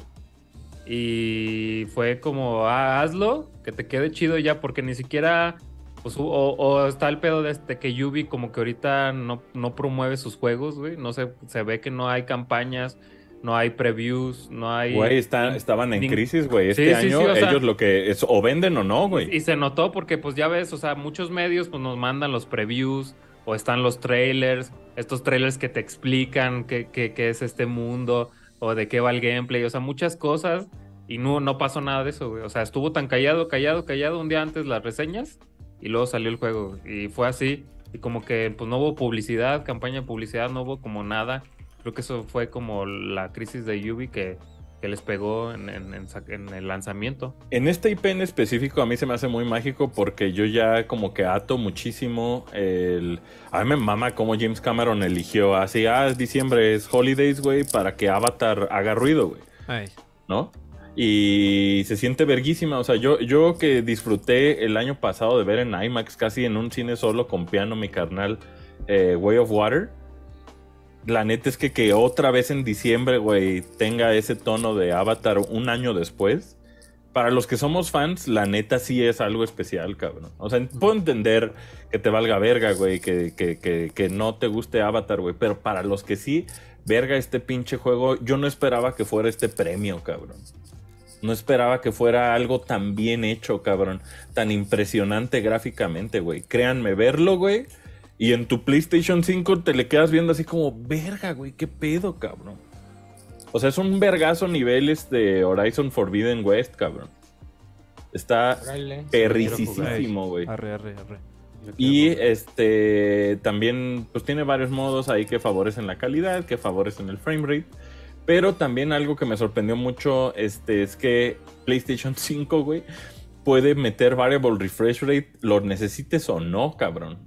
y fue como, ah, hazlo, que te quede chido ya, porque ni siquiera, pues, o, o está el pedo de este que Yubi como que ahorita no, no promueve sus juegos, güey, no se, se ve que no hay campañas, no hay previews, no hay... güey, está- estaban en crisis, güey. Este sí, año sí, o sea- ellos lo que es o venden o no, güey. Y se notó porque, pues ya ves, o sea, muchos medios pues nos mandan los previews o están los trailers, estos trailers que te explican qué, qué- qué es este mundo o de qué va el gameplay, o sea, muchas cosas y no, no pasó nada de eso, güey. O sea, estuvo tan callado, callado, callado un día antes las reseñas y luego salió el juego y fue así. Y como que pues no hubo publicidad, campaña de publicidad, no hubo como nada. Creo que eso fue como la crisis de Yubi que, que les pegó en, en- en sa- en el lanzamiento. En este IP en específico a mí se me hace muy mágico porque yo ya como que ato muchísimo el... A mí me mama cómo James Cameron eligió así, ah, es diciembre, es Holidays, güey, para que Avatar haga ruido, güey, Ay. ¿no? Y se siente verguísima, o sea, yo, yo que disfruté el año pasado de ver en IMAX casi en un cine solo con piano mi carnal eh, Way of Water. La neta es que que otra vez en diciembre, güey, tenga ese tono de Avatar un año después. Para los que somos fans, la neta sí es algo especial, cabrón. O sea, puedo entender que te valga verga, güey, que, que, que, que no te guste Avatar, güey. Pero para los que sí, verga este pinche juego, yo no esperaba que fuera este premio, cabrón. No esperaba que fuera algo tan bien hecho, cabrón. Tan impresionante gráficamente, güey. Créanme, verlo, güey. Y en tu PlayStation 5 te le quedas viendo así como, verga, güey, qué pedo, cabrón. O sea, es un vergazo niveles de Horizon Forbidden West, cabrón. Está Órale. perricisísimo, güey. Arre, arre, arre. Y este también pues tiene varios modos ahí que favorecen la calidad, que favorecen el frame rate. Pero también algo que me sorprendió mucho este, es que PlayStation 5, güey, puede meter variable refresh rate, lo necesites o no, cabrón.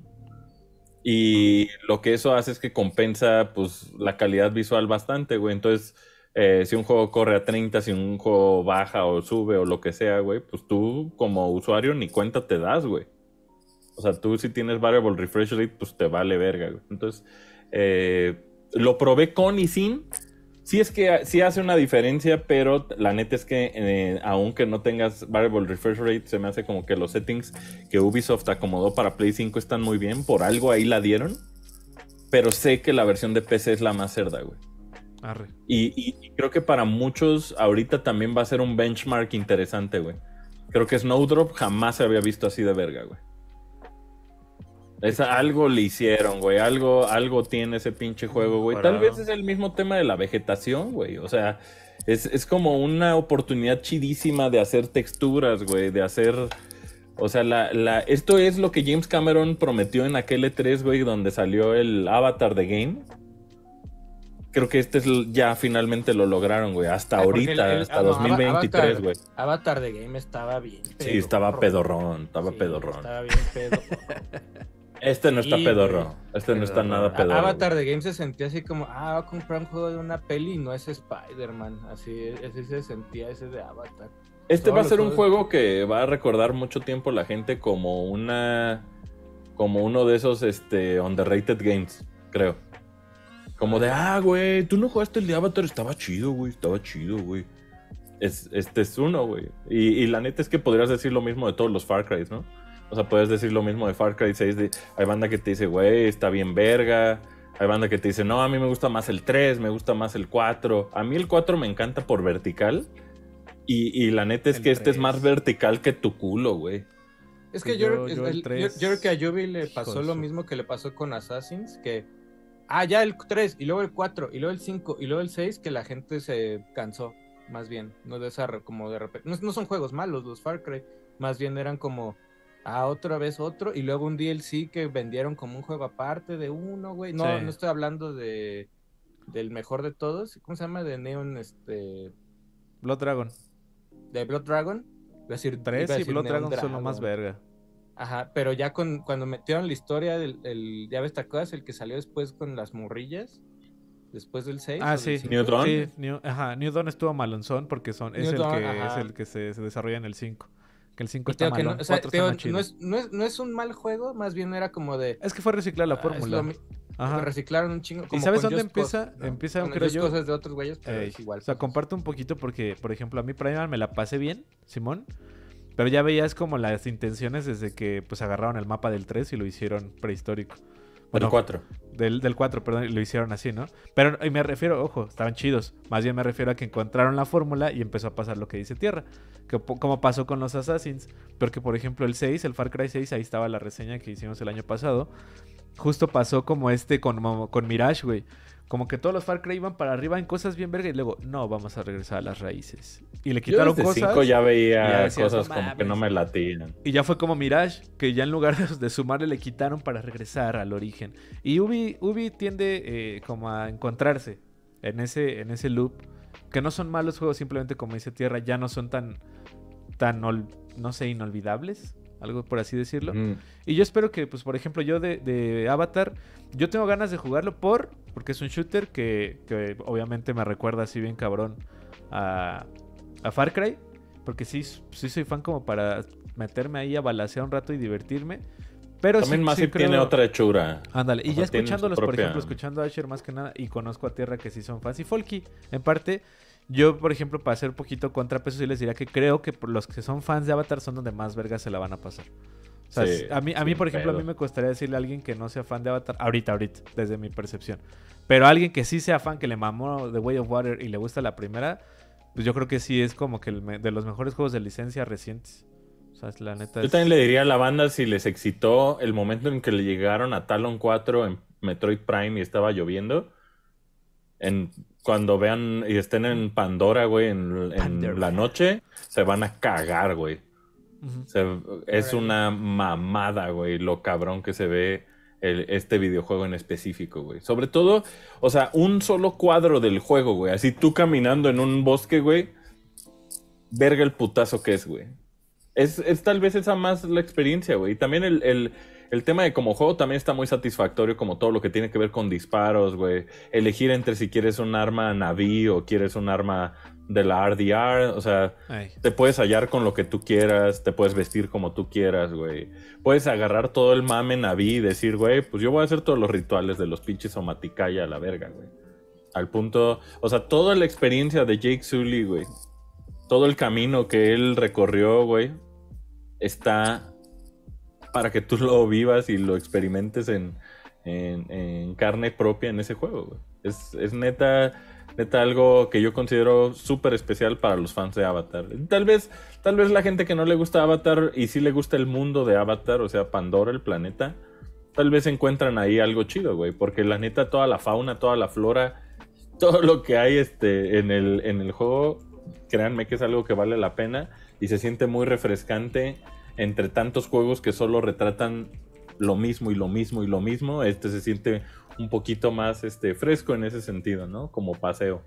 Y lo que eso hace es que compensa pues la calidad visual bastante, güey. Entonces, eh, si un juego corre a 30, si un juego baja o sube o lo que sea, güey, pues tú como usuario ni cuenta te das, güey. O sea, tú si tienes variable refresh rate, pues te vale verga, güey. Entonces, eh, lo probé con y sin. Sí es que sí hace una diferencia, pero la neta es que eh, aunque no tengas variable refresh rate, se me hace como que los settings que Ubisoft acomodó para Play 5 están muy bien. Por algo ahí la dieron. Pero sé que la versión de PC es la más cerda, güey. Arre. Y, y- y creo que para muchos ahorita también va a ser un benchmark interesante, güey. Creo que Snowdrop jamás se había visto así de verga, güey. Es, algo le hicieron, güey. Algo, algo tiene ese pinche juego, güey. Tal vez es el mismo tema de la vegetación, güey. O sea, es, es como una oportunidad chidísima de hacer texturas, güey. De hacer. O sea, la, la, esto es lo que James Cameron prometió en aquel E3, güey, donde salió el Avatar de Game. Creo que este es ya finalmente lo lograron, güey. Hasta Ah, ahorita, el- el- hasta no, 2023, Avatar- güey. Avatar de Game estaba bien. Sí, estaba pedorrón, estaba Sí, pedorrón. Estaba bien pedo. *laughs* Este no está pedorro. Este no está nada pedorro. Avatar de Game se sentía así como, ah, voy a comprar un juego de una peli y no es Spider-Man. Así, así se sentía ese de Avatar. Este Todos va a ser un juego que va a recordar mucho tiempo la gente como una. Como uno de esos este, underrated games, creo. Como de, ah, güey, tú no jugaste el de Avatar, estaba chido, güey, estaba chido, güey. Es, este es uno, güey. Y, y la neta es que podrías decir lo mismo de todos los Far Cry, ¿no? O sea, puedes decir lo mismo de Far Cry 6. De, hay banda que te dice, güey, está bien verga. Hay banda que te dice, no, a mí me gusta más el 3, me gusta más el 4. A mí el 4 me encanta por vertical. Y, y la neta es El que este es 3. más vertical que tu culo, güey. Es que Sí, yo, yo- yo el el- yo- tres, yo creo que a Yubi le pasó lo mismo que le pasó con Assassins, que ah, ya el 3, y luego el 4, y luego el 5, y luego el 6, que la gente se cansó, más bien, no de esa como de repente, no, no son juegos malos los Far Cry, más bien eran como ah, otra vez otro, y luego un DLC que vendieron como un juego aparte de uno, güey. No, Sí. no estoy hablando de del mejor de todos, ¿cómo se llama? De Neon, este, Blood Dragon. de Blood Dragon. Iba a decir, 3 iba a y decir Blood Neon Dragon son lo más Dragon. verga. Ajá, pero ya con, cuando metieron la historia del, el, ya ves, ¿te acuerdas? El que salió después con las morrillas, después del 6. Ah, sí. New Dawn. Sí, New, ajá, New Dawn estuvo malonzón porque son, es, New el Dawn, que, es el que se, se desarrolla en el 5. Que el 5 Y te está que no, malo. o sea, no, es, no, es, no es un mal juego, más bien era como de. Es que fue reciclar la ah, fórmula. lo Ajá. reciclaron un chingo. como sabes dónde empieza? Empieza, Con creo yo- cosas de otros güeyes, pero Ey, es igual. O sea, pues. comparto un poquito porque, por ejemplo, a mí Primal me la pasé bien, Simón. Pero ya veías como las intenciones desde que pues agarraron el mapa del 3 y lo hicieron prehistórico. Bueno. Del, del 4, perdón, y lo hicieron así, ¿no? Pero y me refiero, ojo, estaban chidos. Más bien me refiero a que encontraron la fórmula y empezó a pasar lo que dice Tierra. Que, como pasó con los Assassins. Porque, por ejemplo, el 6, el Far Cry 6, ahí estaba la reseña que hicimos el año pasado. Justo pasó como este con, con Mirage, güey. Como que todos los Far Cry iban para arriba en cosas bien verga y luego, no, vamos a regresar a las raíces. Y le Yo quitaron desde cosas. cinco ya y veía ya cosas "No como que mames". no me latían. Y ya fue como Mirage, que ya en lugar de, de sumarle le quitaron para regresar al origen. Y Ubi, Ubi tiende eh, como a encontrarse en ese, en ese loop. Que no son malos juegos, simplemente como dice Tierra, ya no son tan, tan no sé, inolvidables. Algo por así decirlo. Mm. Y yo espero que, pues, por ejemplo, yo de, de Avatar, yo tengo ganas de jugarlo por, porque es un shooter que, que obviamente me recuerda así bien cabrón a, a Far Cry. Porque sí, sí soy fan como para meterme ahí a balasear un rato y divertirme. Pero También sí, más sí tiene otra hechura. Ándale, y O ya sea, escuchándolos, por ejemplo, escuchando a Asher más que nada, y conozco a Tierra que sí son fans, y Folky, en parte, yo, por ejemplo, para hacer poquito contrapeso, sí les diría que creo que por los que son fans de Avatar son donde más vergas se la van a pasar. O sea, Sí, a mí, a mí sin por ejemplo, a mí me costaría decirle a alguien que no sea fan de Avatar, ahorita, ahorita, desde mi percepción. Pero a alguien que sí sea fan, que le mamó The Way of Water y le gusta la primera, pues yo creo que sí es como que el de los mejores juegos de licencia recientes. O sea, la neta. Yo es- también le diría a la banda si les excitó el momento en que le llegaron a Talon 4 en Metroid Prime y estaba lloviendo. En, cuando vean y estén en Pandora, güey, en, la noche, se van a cagar, güey. Se- es una mamada, güey, lo cabrón que se ve el- este videojuego en específico, güey. Sobre todo, o sea, un solo cuadro del juego, güey. Así tú caminando en un bosque, güey. Verga el putazo que es, güey. Es, es tal vez esa más la experiencia, güey. Y también el, el- el tema de como juego también está muy satisfactorio, como todo lo que tiene que ver con disparos, güey. Elegir entre si quieres un arma Navi o quieres un arma de la RDR. O sea, Ay. te puedes hallar con lo que tú quieras, te puedes vestir como tú quieras, güey. Puedes agarrar todo el mame Navi y decir, güey, pues yo voy a hacer todos los rituales de los pinches Omaticaya a la verga, güey. Al punto, o sea, toda la experiencia de Jake Sully, güey. Todo el camino que él recorrió, güey, está para que tú lo vivas y lo experimentes en, en- carne propia en ese juego. Es, es neta, neta algo que yo considero súper especial para los fans de Avatar. Tal vez, tal vez la gente que no le gusta Avatar y sí le gusta el mundo de Avatar, o sea, Pandora, el planeta, tal vez encuentran ahí algo chido, güey. Porque la neta, toda la fauna, toda la flora, todo lo que hay este, en, el, en el juego, créanme que es algo que vale la pena y se siente muy refrescante entre tantos juegos que solo retratan lo mismo y lo mismo y lo mismo. Este se siente un poquito más este, fresco en ese sentido, ¿no? Como paseo.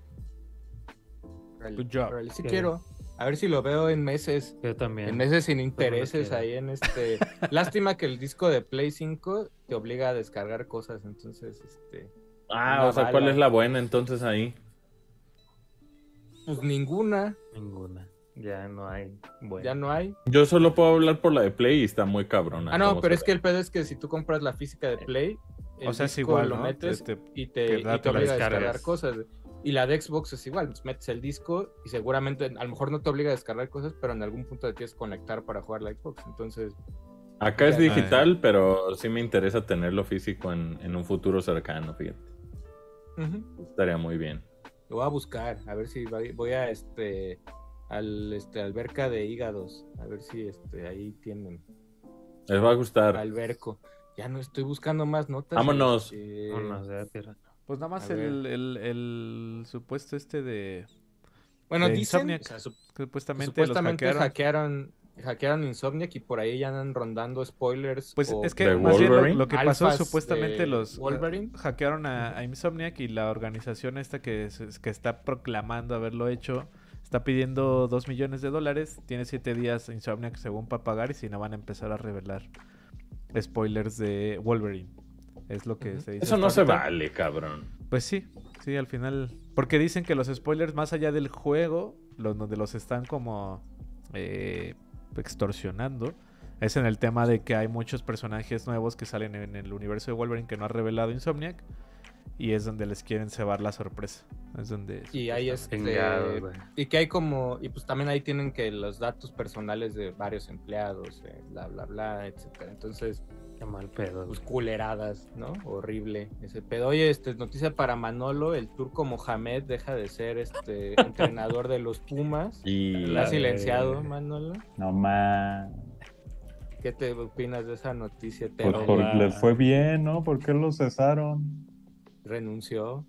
Good job. órale, sí quiero. A ver si lo veo en meses. Yo también. En meses sin intereses ahí en este. *laughs* Lástima que el disco de Play 5 te obliga a descargar cosas, entonces, este. Ah, o sea, ¿cuál es la buena entonces ahí? Pues ninguna, Ninguna. Ya no hay. Bueno. ya no hay. Yo solo puedo hablar por la de Play y está muy cabrona. Ah, no, pero es que el pedo es que si tú compras la física de Play, el O sea, es igual, lo ¿no? metes Este- y te, y te obliga a descargar cosas. Y la de Xbox es igual, pues metes el disco y seguramente a lo mejor no te obliga a descargar cosas, pero en algún punto te tienes que conectar para jugar la Xbox. Entonces, Acá es digital, pero sí me interesa tenerlo físico en, en un futuro cercano, fíjate. Estaría muy bien. lo voy a buscar, a ver si voy a este al este alberca de hígados, a ver si este ahí tienen Les va a gustar. alberco. Ya no estoy buscando más notas. Vámonos. Vámonos, ya, tierra. Pues nada más el, el- el supuesto este de... Bueno, de dicen, Insomniac. o sea, sup- que Supuestamente, supuestamente los hackearon. hackearon hackearon Insomniac y por ahí ya andan rondando spoilers. Pues o es que ¿De más bien lo, Wolverine? lo que pasó alfas supuestamente de los Wolverine. hackearon a, a Insomniac y la organización esta que, es- que está proclamando haberlo hecho está pidiendo 2 millones de dólares. Tiene 7 días Insomniac según para pagar y si no van a empezar a revelar spoilers de Wolverine. Es lo que se dice. Eso no se ahorita. vale, cabrón. Pues sí, sí, al final. Porque dicen que los spoilers, más allá del juego, los donde los están como eh, extorsionando es en el tema de que hay muchos personajes nuevos que salen en el universo de Wolverine que no ha revelado Insomniac y es donde les quieren cebar la sorpresa. Es donde Y hay este. Vengados, güey. Y que hay como. Y pues también ahí tienen que los datos personales de varios empleados, eh, bla, bla, bla, etcétera. Entonces, Qué mal pedo. pues culeradas, ¿no? Horrible ese pedo. Oye, este, noticia para Manolo: el turco Mohamed deja de ser este *laughs* entrenador de los Pumas. Y ¿La silenciado, Manolo? No más. ¿Qué te opinas de esa noticia? Te Pues por- va. le fue bien, ¿no? ¿Por qué lo cesaron? Renunció.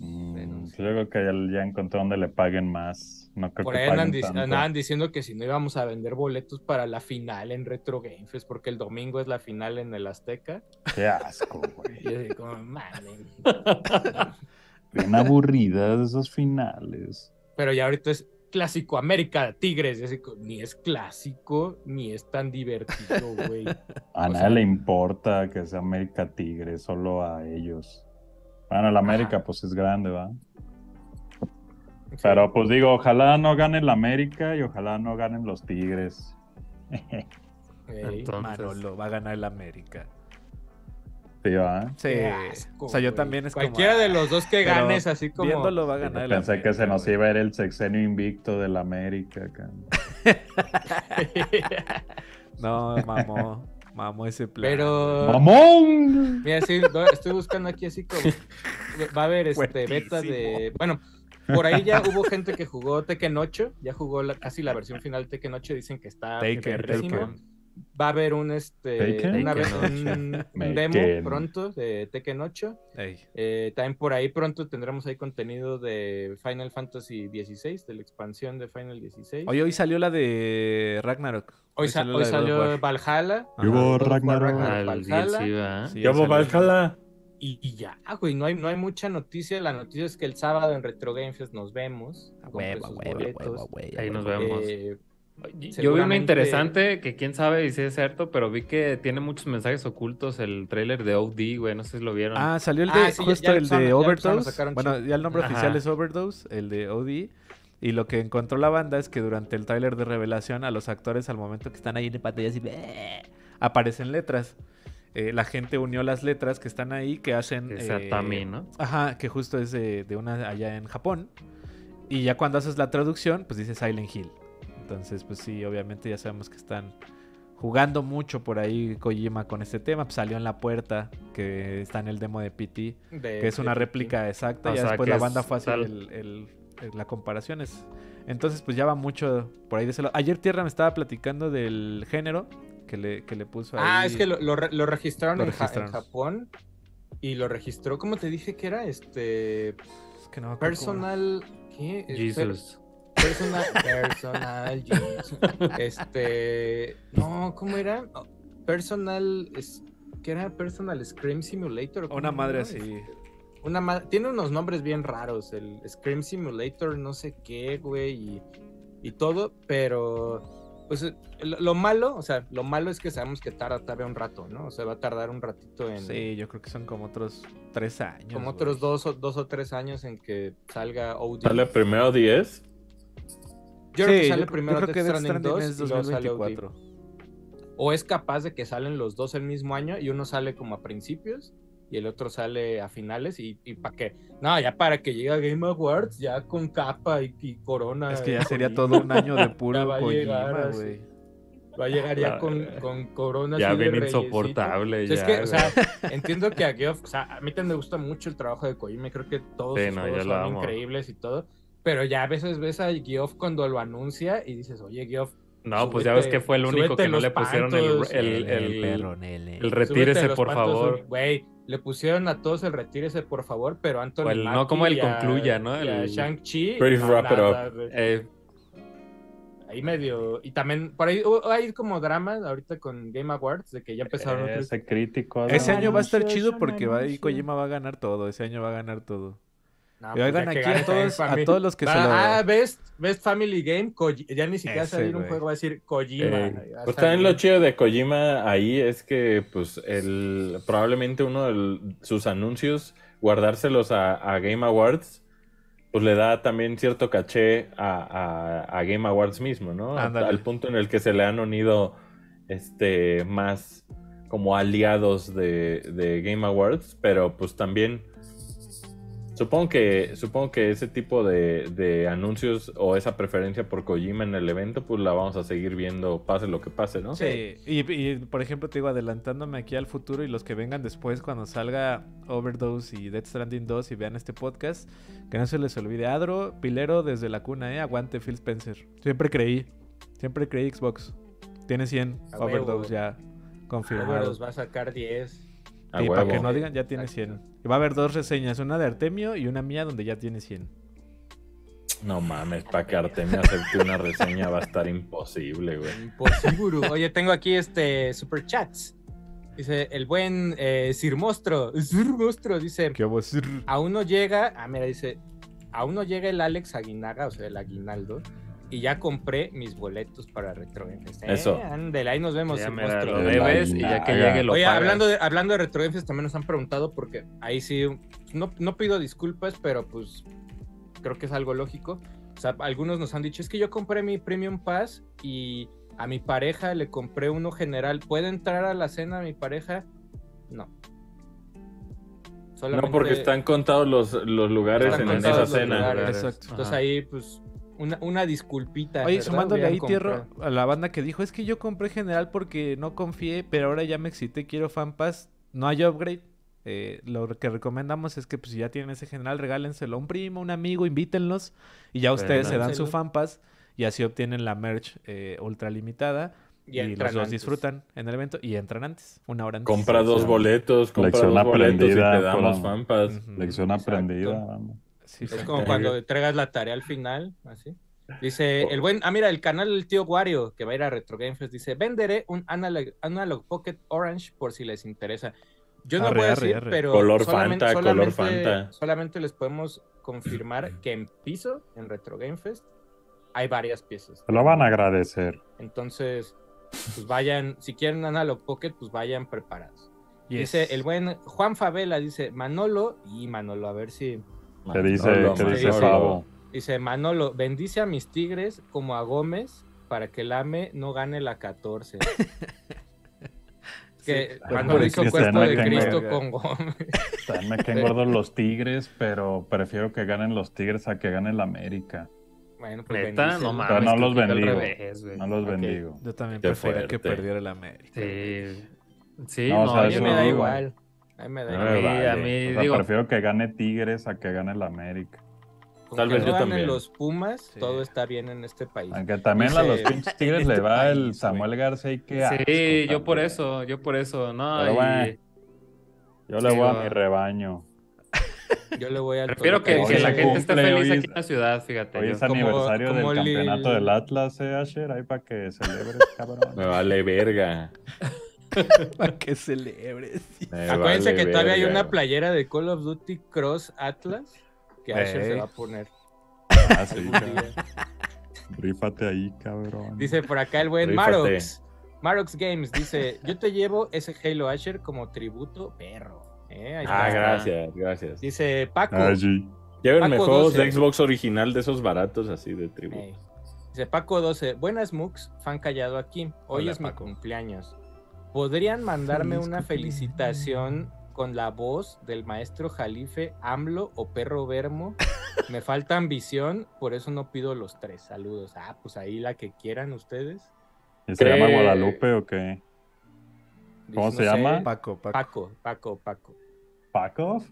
Mm, Renunció. yo creo que ya, ya encontró donde le paguen más. No creo Por que ahí andan, dic- andaban diciendo que si no íbamos a vender boletos para la final en Retro Game Fest, porque el domingo es la final en el Azteca. Qué asco, güey. Y yo así como, mamen. *laughs* Bien aburridas esos finales. Pero ya ahorita es clásico América Tigres. así ni es clásico, ni es tan divertido, güey. A O nadie sea- le importa que sea América Tigre, solo a ellos. Bueno, la América pues es grande, ¿va? Pero pues digo, ojalá no gane la América y ojalá no ganen los Tigres. Entonces- Manolo va a ganar el América. Sí, ¿va? Sí. asco, o sea, yo también es Cualquiera como, de los dos que pero ganes, así como. Viéndolo va a ganar el Pensé que se nos iba a ir el sexenio invicto de la América. *laughs* No, mamó. Mamó ese plan. Pero. ¡Mamón! Mira, sí, estoy buscando aquí así como. Va a haber este beta de. Bueno, por ahí ya hubo gente que jugó Tekken 8. Ya jugó la- casi la versión final de Tekken 8. Dicen que está. Taken. Va a haber un este una un, un demo pronto de Tekken 8. Ey. Eh, también por ahí pronto tendremos ahí contenido de Final Fantasy XVI, de la expansión de Final 16. Oye, hoy salió la de Ragnarok. hoy, hoy salió War. Valhalla. War Ragnarok. Al Valhalla. Y, y ya, güey, no hay, no hay mucha noticia. La noticia es que el sábado en Retro Game Fest nos vemos. A Compre huevo, a sus huevo, a boletos. huevo, a huevo, Ahí nos vemos. Eh, Yo vi uno interesante que quién sabe si es cierto, pero vi que tiene muchos mensajes ocultos el tráiler de OD, güey, no sé si lo vieron. Ah, salió el de Ah, sí, justo ya el de Overdose. Bueno, ya el nombre Ajá. oficial es Overdose, el de OD. Y lo que encontró la banda es que durante el tráiler de revelación a los actores al momento que están ahí en pantalla así aparecen letras. Eh, la gente unió las letras que están ahí que hacen sea eh, ¿no? Ajá, que justo es de, de una allá en Japón. Y ya cuando haces la traducción, pues dice Silent Hill. Entonces, pues sí, obviamente ya sabemos que están jugando mucho por ahí Kojima con este tema. Pues salió en la puerta, que está en el demo de PT, de- que es una de- réplica exacta. O ya sea, después la banda fue a hacer tal- el, el- el- la comparación. es- Entonces, pues ya va mucho por ahí de ese lado. Ayer Tierra me estaba platicando del género que le, que le puso ahí. Ah, es que lo, lo re- lo registraron, Lo en, Ja- en registraron. Japón. Y lo registró, ¿cómo te dije que era? Este. Es que no. Personal. ¿Qué? Jesus. Personal. Personal. Este. No, ¿cómo era? Personal. Es, ¿Qué era? Personal Scream Simulator. ¿o Una madre era? así. Una ma- Tiene unos nombres bien raros. El Scream Simulator, no sé qué, güey. Y, y todo, pero. Pues lo, lo malo, o sea, lo malo es que sabemos que tarda todavía un rato, ¿no? O sea, va a tardar un ratito en. Sí, yo creo que son como otros tres años. como güey. otros dos o, dos o tres años en que salga OD. ¿Sale primero 10? Yo creo que Sí, sale yo- primero yo creo que Death Death Stranding Stranding 2 es y luego sale OD. 2024. O es capaz de que salen los dos el mismo año y uno sale como a principios y el otro sale a finales y, y para qué. No, ya para que llegue a Game Awards, ya con capa y, y corona. Es que ya sería todo un año de *laughs* puro va Kojima, güey. Va a llegar ya La con, corona. Ya bien insoportable. Es ya, que, o sea, güey. entiendo que a Geoff, o sea, a mí también me gusta mucho el trabajo de Kojima, y creo que todos Sí, sus no, juegos son amo. increíbles y todo, pero ya a veces ves a Geoff cuando lo anuncia y dices, oye, Geoff, no, pues ya ves que fue el único que no le pusieron el, pantos, el, el, el súbete retírese, por pantos, favor. Güey, le pusieron a todos el retírese, por favor, pero Anthony el no, como el concluya, ¿no? El- Shang-Chi. Ready no, wrap it güey. Eh, Ahí medio. Y también, por ahí hubo- hay como dramas ahorita con Game Awards de que ya empezaron otros- Ese crítico. Ese año va a estar chido porque va, y. Kojima va a ganar todo. Ese año va a ganar todo. No, pues oigan aquí a todos, a Family- todos los que se lo... Ah, Best, Best Family Game, Koji- ya ni siquiera Ese, salir un güey. juego, va a decir Kojima. Eh, Pues también lo chido de Kojima ahí es que pues el probablemente uno de sus anuncios guardárselos a, a Game Awards pues le da también cierto caché a, a- a Game Awards mismo, ¿no? Al punto en el que se le han unido este, más como aliados de, de Game Awards, pero pues también supongo que, supongo que ese tipo de, de anuncios o esa preferencia por Kojima en el evento, pues la vamos a seguir viendo pase lo que pase, ¿no? Sí, y, y, por ejemplo, te digo, adelantándome aquí al futuro y los que vengan después cuando salga Overdose y Death Stranding 2 y vean este podcast, que no se les olvide. Adro, pilero desde la cuna, ¿eh? Aguante Phil Spencer. Siempre creí, siempre creí Xbox. Tiene 100 A huevo. Overdose ya confirmado. Los va a sacar 10. A para que no digan, ya tiene Exacto. 100. Y va a haber dos reseñas, una de Artemio y una mía donde ya tiene 100. No mames, para que Artemio acepte una reseña va a estar imposible, güey. Imposible. Oye, tengo aquí este super chats. Dice el buen eh, Sir Mostro. Sir Mostro dice: ¿Qué a decir? Aún no llega. Ah, mira, dice: Aún no llega el Alex Aguinaga, o sea, el aguinaldo. Y ya compré mis boletos para Retroenfest. ¿eh? Eso. Ándele, ahí nos vemos. Ya, Mostro. lo debes y ya que llegue lo Oye, pagas. hablando de, hablando de también nos han preguntado porque ahí sí, no, no pido disculpas, pero pues creo que es algo lógico. O sea, algunos nos han dicho, es que yo compré mi Premium Pass y a mi pareja le compré uno general. ¿Puede entrar a la cena mi pareja? No. No, porque están contados los, los lugares Están en esa cena. lugares. Exacto. Entonces Ajá. ahí, pues, una, una disculpita. Oye, ¿verdad? sumándole ahí, Tierro, a la banda que dijo, es que yo compré general porque no confié, pero ahora ya me excité, quiero fan pass, no hay upgrade. Eh, lo que recomendamos es que pues, si ya tienen ese general, regálenselo a un primo, un amigo, invítenlos y ya ustedes se dan su Dánselo. fan pass y así obtienen la merch eh, ultra limitada y, los dos antes. disfrutan en el evento y entran antes, una hora antes. Compra dos boletos, compra Lección dos boletos y te aprendida, damos Colón. fanpas. Ujú. Lección Exacto. aprendida. vamos. Sí, Es como cuando entregas la tarea al final, así. Dice Oh. el buen, ah, mira, el canal del tío Wario, que va a ir a Retro Game Fest, dice, venderé un Analog, Analog Pocket Orange por si les interesa. Yo no Arre, voy a decir, arre. pero Color solamente, Fanta, color solamente- Fanta. solamente les podemos confirmar que en piso, en Retro Game Fest, hay varias piezas. Lo van a agradecer. Entonces, pues vayan, si quieren Analog Pocket, pues vayan preparados. Yes. Dice el buen Juan Favela, dice Manolo, y Manolo, a ver si... ¿Qué dice, Manolo, qué dice Manolo. Favo? Dice Manolo, bendice a mis tigres como a Gómez para que el AME no gane la 14. *laughs* que Sí, cuando por lo hizo cuerpo de que Cristo con Gómez. También me caen gordos los Tigres, pero prefiero que ganen los Tigres a que gane el América. Bueno, pues Neta, no mames. los bendigo. revés. No los bendigo. Yo también Qué prefiero que perdiera el América. Sí. Sí, No, o sea, yo me da igual. A mí me da No A igual. me mí, vale. a mí, O sea, digo, prefiero que gane Tigres a que gane el América. Tal que vez no yo ganen también. los Pumas, Sí. todo está bien en este país. Aunque también a los pinches Tigres *laughs* le este va el Samuel García y qué asco sí, yo por eso, yo por eso, no, Pero y- bueno. Yo le Sí, voy a mi rebaño. *laughs* Yo le voy al prefiero que, que la gente esté feliz hoy aquí en la ciudad, fíjate. Hoy es como- aniversario como del Lil- campeonato del Atlas, eh, Asher, ahí para que celebres, *laughs* cabrón. Me vale verga. *laughs* Para que celebres. Acuérdense vale que todavía hay una playera de Call of Duty Cross Atlas que Asher se va a poner. Ah, sí. Rífate ahí, cabrón. Dice por acá el buen Rífate. Marox. Marox Games dice: Yo te llevo ese Halo Asher como tributo, perro. Eh, ahí Ah, está. gracias, gracias. Dice Paco. Ah, sí. Llévenme Paco juegos 12. de Xbox original de esos baratos así de tribu. Ey. Dice Paco 12. Buenas Mux, fan callado aquí. Hoy Hola, es Paco. mi cumpleaños. ¿Podrían mandarme Feliz una cumpleaños. felicitación con la voz del maestro Jalife, AMLO o Perro Vermo? Me falta ambición, por eso no pido los tres. Saludos. Ah, pues ahí la que quieran ustedes. ¿Y se ¿Qué? llama Guadalupe o qué? ¿Cómo se sé, llama? Paco, Paco. Paco, Paco, Paco.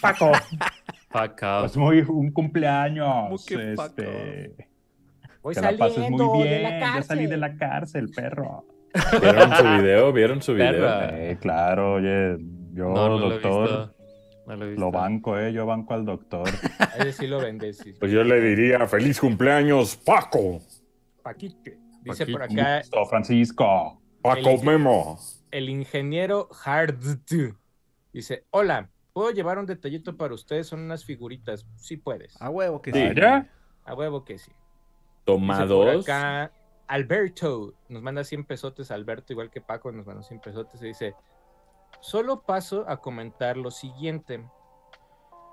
¿Paco? *laughs* Paco. Es muy un cumpleaños. ¿Cómo que Paco? Este, Voy que la pases muy de bien. la Ya salí de la cárcel, perro. ¿Vieron su video? ¿Vieron su video? Eh, claro, oye, yo, No, no doctor. No lo banco, eh, yo banco al doctor. *laughs* A sí lo vendes. sí. Pues yo le diría feliz cumpleaños, Paco. Paquite. Dice por Paquito. acá Listo, Francisco. Paco El- Memo. el ingeniero Hard. Dice, hola, ¿puedo llevar un detallito para ustedes? Son unas figuritas. Sí puedes. A huevo que Sí. sí. ¿Ya? A huevo que sí. Toma Dice por dos. acá, Alberto, nos manda 100 pesotes, Alberto, igual que Paco, nos mandó 100 pesotes y dice, solo paso a comentar lo siguiente.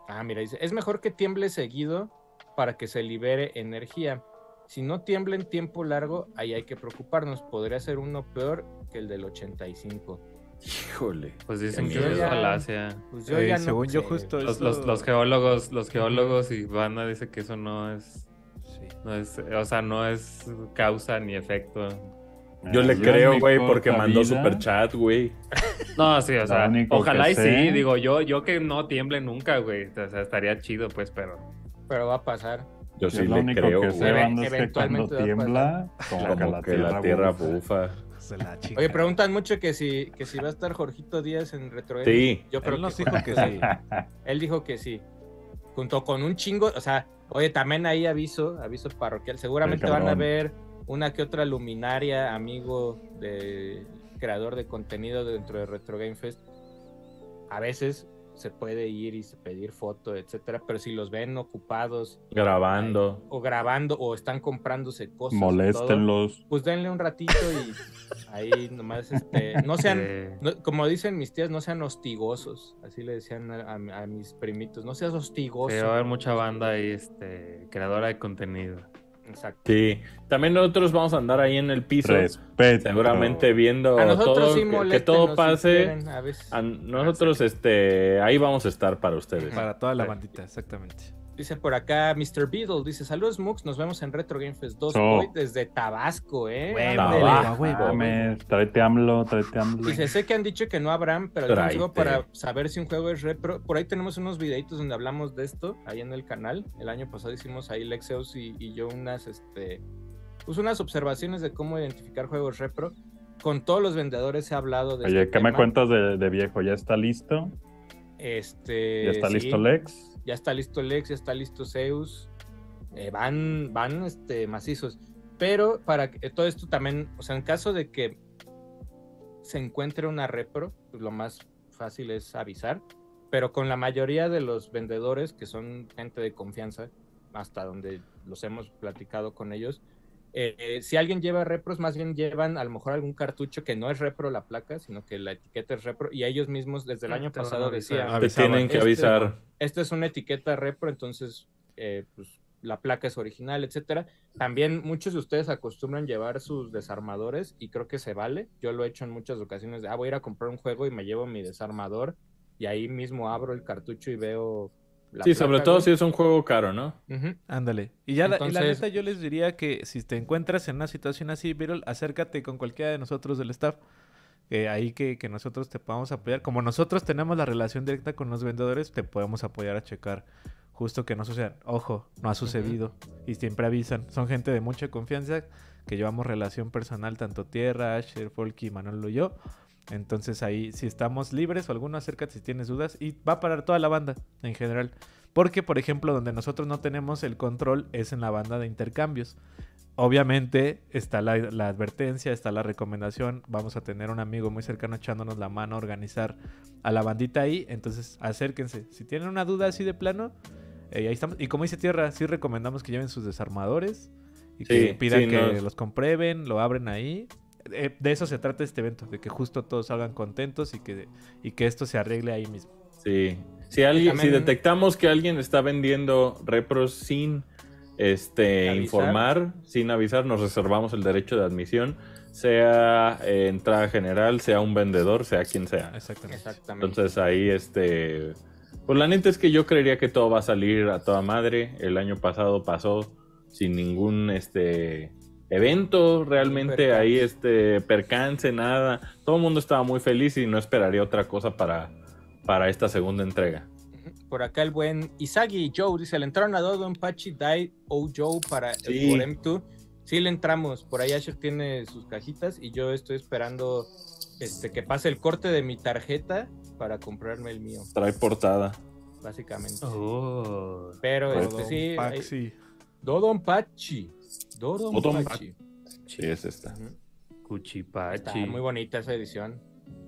Ah, mira, dice, es mejor que tiemble seguido para que se libere energía. Si no tiembla en tiempo largo, ahí hay que preocuparnos. Podría ser uno peor que el del 85. Híjole. Pues dicen que es falacia. Pues yo Eh, ya no según yo sé. justo Los, eso- los, los geólogos, los geólogos y banda dicen que eso no es. No es, o sea, no es causa ni efecto. Yo le en creo, güey, porque mandó vida, super chat, güey. No, sí, o sea, ojalá y sé- sí, digo, yo, yo que no tiemble nunca, güey. O sea, estaría chido, pues, pero. Pero va a pasar. Yo sí lo le único creo, que güey. sé, banda, es que cuando eventualmente va a tiembla, como, Como que la tierra bufa. Se la Oye, preguntan mucho que si, que si va a estar Jorgito Díaz en Retro. Sí. Yo creo Él nos que dijo que sí. Él dijo que sí. Junto con un chingo, o sea, oye, también ahí aviso, aviso parroquial. Seguramente van a ver una que otra luminaria, amigo de creador de contenido dentro de Retro Game Fest. A veces se puede ir y se pedir foto, etcétera, pero si los ven ocupados Grabando. o grabando o están comprándose cosas, todo, Moléstenlos. pues denle un ratito y ahí nomás, este, no *laughs* sean, eh, no- como dicen mis tías, no sean hostigosos. Así le decían a, a- a mis primitos. No seas hostigoso. sí, va a haber mucha banda ahí, este, creadora de contenido. Exacto. Sí. También nosotros vamos a andar ahí en el piso. Respeto. Seguramente viendo A todo, sí que- todo pase. a veces. A nosotros, este, ahí vamos a estar para ustedes. Para toda la bandita, exactamente. Dice por acá Mr. Beetle, dice, saludos Mux, nos vemos en Retro Game Fest 2 So. hoy desde Tabasco, ¿eh? Huevo, tráete AMLO, tráete AMLO. Dice, sé que han dicho que no habrán, pero el consejo para saber si un juego es repro. Por ahí tenemos unos videitos donde hablamos de esto, ahí en el canal. El año pasado hicimos ahí Lexeus y, y yo unas, este, pues unas observaciones de cómo identificar juegos repro. Con todos los vendedores he hablado de Oye, este ¿qué me cuentas de, de viejo? ¿Ya está listo? Este, ¿Ya está sí, listo Lex? Ya está listo Lex, ya está listo Zeus. Eh, van, van este, macizos. Pero para que todo esto también, o sea, en caso de que se encuentre una repro, pues lo más fácil es avisar. Pero con la mayoría de los vendedores, que son gente de confianza, hasta donde los hemos platicado con ellos, eh, eh, si alguien lleva repros, más bien llevan a lo mejor algún cartucho que no es repro la placa, sino que la etiqueta es repro, y ellos mismos desde el Ah, año te pasado decían, Te tienen que Este- avisar. esta es una etiqueta repro, entonces eh, pues, la placa es original, etcétera. También muchos de ustedes acostumbran llevar sus desarmadores y creo que se vale. Yo lo he hecho en muchas ocasiones. de, Ah, voy a ir a comprar un juego y me llevo mi desarmador y ahí mismo abro el cartucho y veo. La Sí, sobre todo güey. si es un juego caro, ¿no? Ándale. Y ya la- y la, neta yo les diría que si te encuentras en una situación así, Virol, acércate con cualquiera de nosotros del staff. Que ahí que, que nosotros te podamos apoyar. Como nosotros tenemos la relación directa con los vendedores, te podemos apoyar a checar justo que no suceda. Ojo, no ha sucedido. Y siempre avisan. Son gente de mucha confianza que llevamos relación personal, tanto Tierra, Asher, Folky, Manolo y yo. Entonces ahí, si estamos libres o alguno, acércate si tienes dudas. Y va a parar toda la banda en general. Porque, por ejemplo, donde nosotros no tenemos el control es en la banda de intercambios. Obviamente está la, la advertencia, está la recomendación. Vamos a tener un amigo muy cercano echándonos la mano a organizar a la bandita ahí. Entonces acérquense. Si tienen una duda así de plano, eh, ahí estamos. Y como dice Tierra, sí recomendamos que lleven sus desarmadores y que pidan sí, que los comprueben, lo abren ahí. Eh, de eso se trata este evento, de que justo todos salgan contentos y que, y que esto se arregle ahí mismo. Sí. Si alguien, si detectamos que alguien está vendiendo repros sin este Avisar. informar, sin avisar, nos reservamos el derecho de admisión, sea eh, entrada general, sea un vendedor, sea quien sea. Exactamente. Exactamente. Entonces ahí, este, pues la neta es que yo creería que todo va a salir a toda madre. El año pasado pasó sin ningún, este, evento realmente ahí, este, percance, nada. Todo el mundo estaba muy feliz y no esperaría otra cosa para, para esta segunda entrega. Por acá el buen Isagi Joe dice: Le entraron a Dodo Pachi Dai o Joe para Sí. por M2. Sí, le entramos. Por ahí Asher tiene sus cajitas y yo estoy esperando este, que pase el corte de mi tarjeta para comprarme el mío, Trae portada. básicamente. Oh. Pero este, sí, Paxi. Dodonpachi. Dodonpachi. Sí, es esta. Cuchipachi. muy bonita esa edición.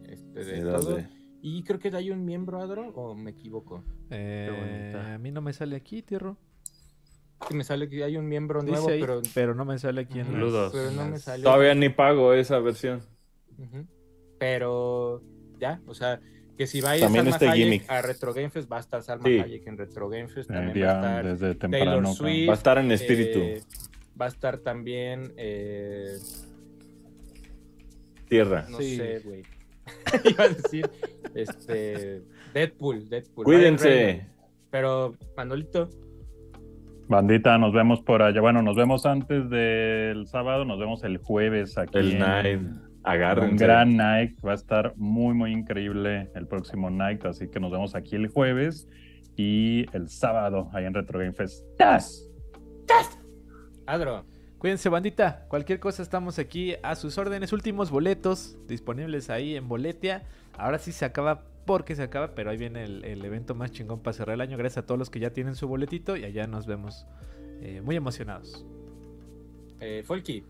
Este, de todo. de- Y creo que hay un miembro, Adro, o me equivoco. Eh, bonita. a mí no me sale aquí, Tierro. Sí, me sale que hay un miembro Dice nuevo, ahí, pero, pero... no me sale aquí en pero no me sale. Todavía ni pago esa versión. Pero ya, o sea, Que si va a ir Salma este Hayek a Retro Game Fest, va a estar Salma Sí. Hayek en Retro Game Fest. Eh, También va a estar desde temprano. Taylor. Swift. Va a estar en espíritu. eh, va a estar también, eh, Tierra. no Sí. sé, güey. *laughs* Iba a decir, este, Deadpool, Deadpool. Cuídense. Pero, Manolito, Bandita, nos vemos por allá. Bueno, nos vemos antes del sábado, nos vemos el jueves aquí. El en- night. Agárrense. Un gran night, va a estar muy, muy increíble el próximo night, así que nos vemos aquí el jueves y el sábado ahí en Retro Game Fest. ¡Tas! Adro. Cuídense, bandita. Cualquier cosa estamos aquí a sus órdenes. Últimos boletos disponibles ahí en Boletia. Ahora sí se acaba porque se acaba, pero ahí viene el, el evento más chingón para cerrar el año. Gracias a todos los que ya tienen su boletito y allá nos vemos eh, muy emocionados. Eh, Folky.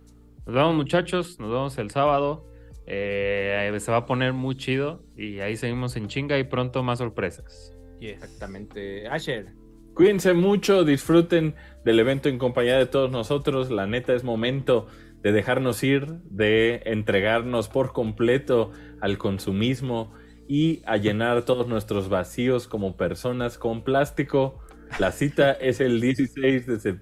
Nos vemos muchachos, nos vemos el sábado. Eh, se va a poner muy chido y ahí seguimos en chinga y pronto más sorpresas. Yes. Exactamente. Asher. Cuídense mucho, disfruten del evento en compañía de todos nosotros. La neta es momento de dejarnos ir, de entregarnos por completo al consumismo y a llenar todos nuestros vacíos como personas con plástico. La cita *laughs* es el 16 de,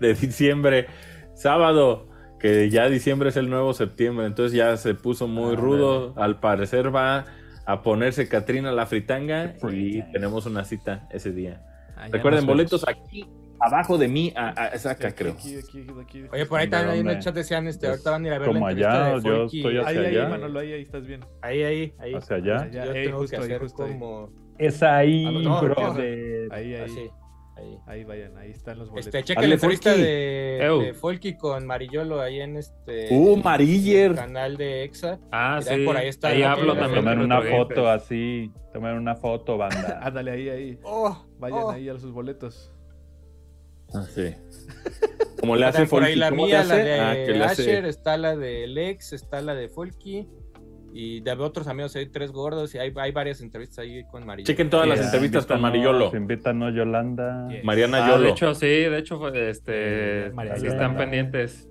de diciembre, sábado, que ya diciembre es el nuevo septiembre, entonces ya se puso muy Ah, rudo. Al parecer va a ponerse Katrina la fritanga y tenemos una cita ese día. Allá Recuerden, boletos aquí, abajo de mí, a, acá, creo. aquí, aquí, aquí. Oye, por ahí ¿De también ahí en el chat decían, este, Es ahorita van a ir a ver como la entrevista allá, de yo estoy Ahí, hacia ahí, allá. Manolo, ahí, ahí estás bien. Ahí, ahí, ahí. ¿Hacia allá? Yo ahí, tengo justo que ahí, hacer justo ahí. Es como... ahí, Ah, no, brother. Ahí, ahí. Así, ahí. Ahí vayan, ahí están los boletos. Este, checa la entrevista Folky. de, Ew. de Folky con Marillolo ahí en este... Uh, Mariller. canal de EXA. Ah, Mira, sí. por ahí está ahí hablo que- también. Tomen una foto así, tomen una foto, banda. *laughs* Ándale, ahí, ahí. Oh, Vayan oh. ahí a sus boletos. Ah, sí. *laughs* Como le Está hace por ahí Folky, la ¿cómo le mía, la de Ah, le hace- Asher, está la de Lex, está la de Folky. Y de otros amigos hay tres gordos y hay, hay varias entrevistas ahí con Marillolo. Chequen todas las entrevistas con Mariolo. Invítanos, Yolanda. Yeah. Mariana Ah, Yolo. de hecho, sí, de hecho, fue, este, sí Yolanda. están pendientes.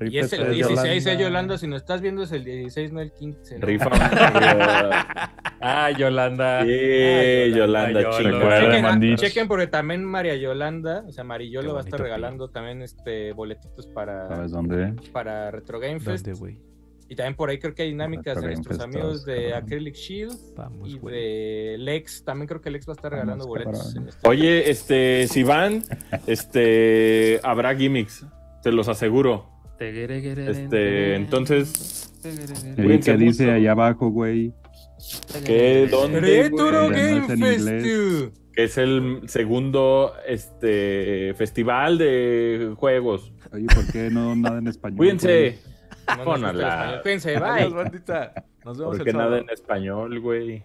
Y es el Rífate, 16 eh, Yolanda, si nos estás viendo es el 16, no el 15. ¿no? Rifa. *laughs* Ah, *laughs* Yolanda. Sí, Yolanda. Recuerden, Chequen, porque también María Yolanda, o sea, Qué Marillolo va a estar regalando también este boletitos para, ¿Sabes dónde? para Retro Game Fest. ¿Dónde, güey? Y también por ahí creo que hay dinámicas de nuestros amigos de cabrón. Acrylic Shield Vamos, y güey. de Lex. También creo que Lex va a estar regalando Vamos, boletos. en este- Oye, este, si van, *laughs* este, habrá gimmicks, te los aseguro. Este, entonces, ¿Y Cuídense qué dice allá abajo, güey? ¿qué, dónde, Retro güey? Game No es en Fest. inglés. Que es el segundo, este, festival de juegos. Oye, ¿por qué no nada en español? Cuídense, No Pónala. Cuídense, bye. Adiós, bandita. Nos vemos el nada en español, güey.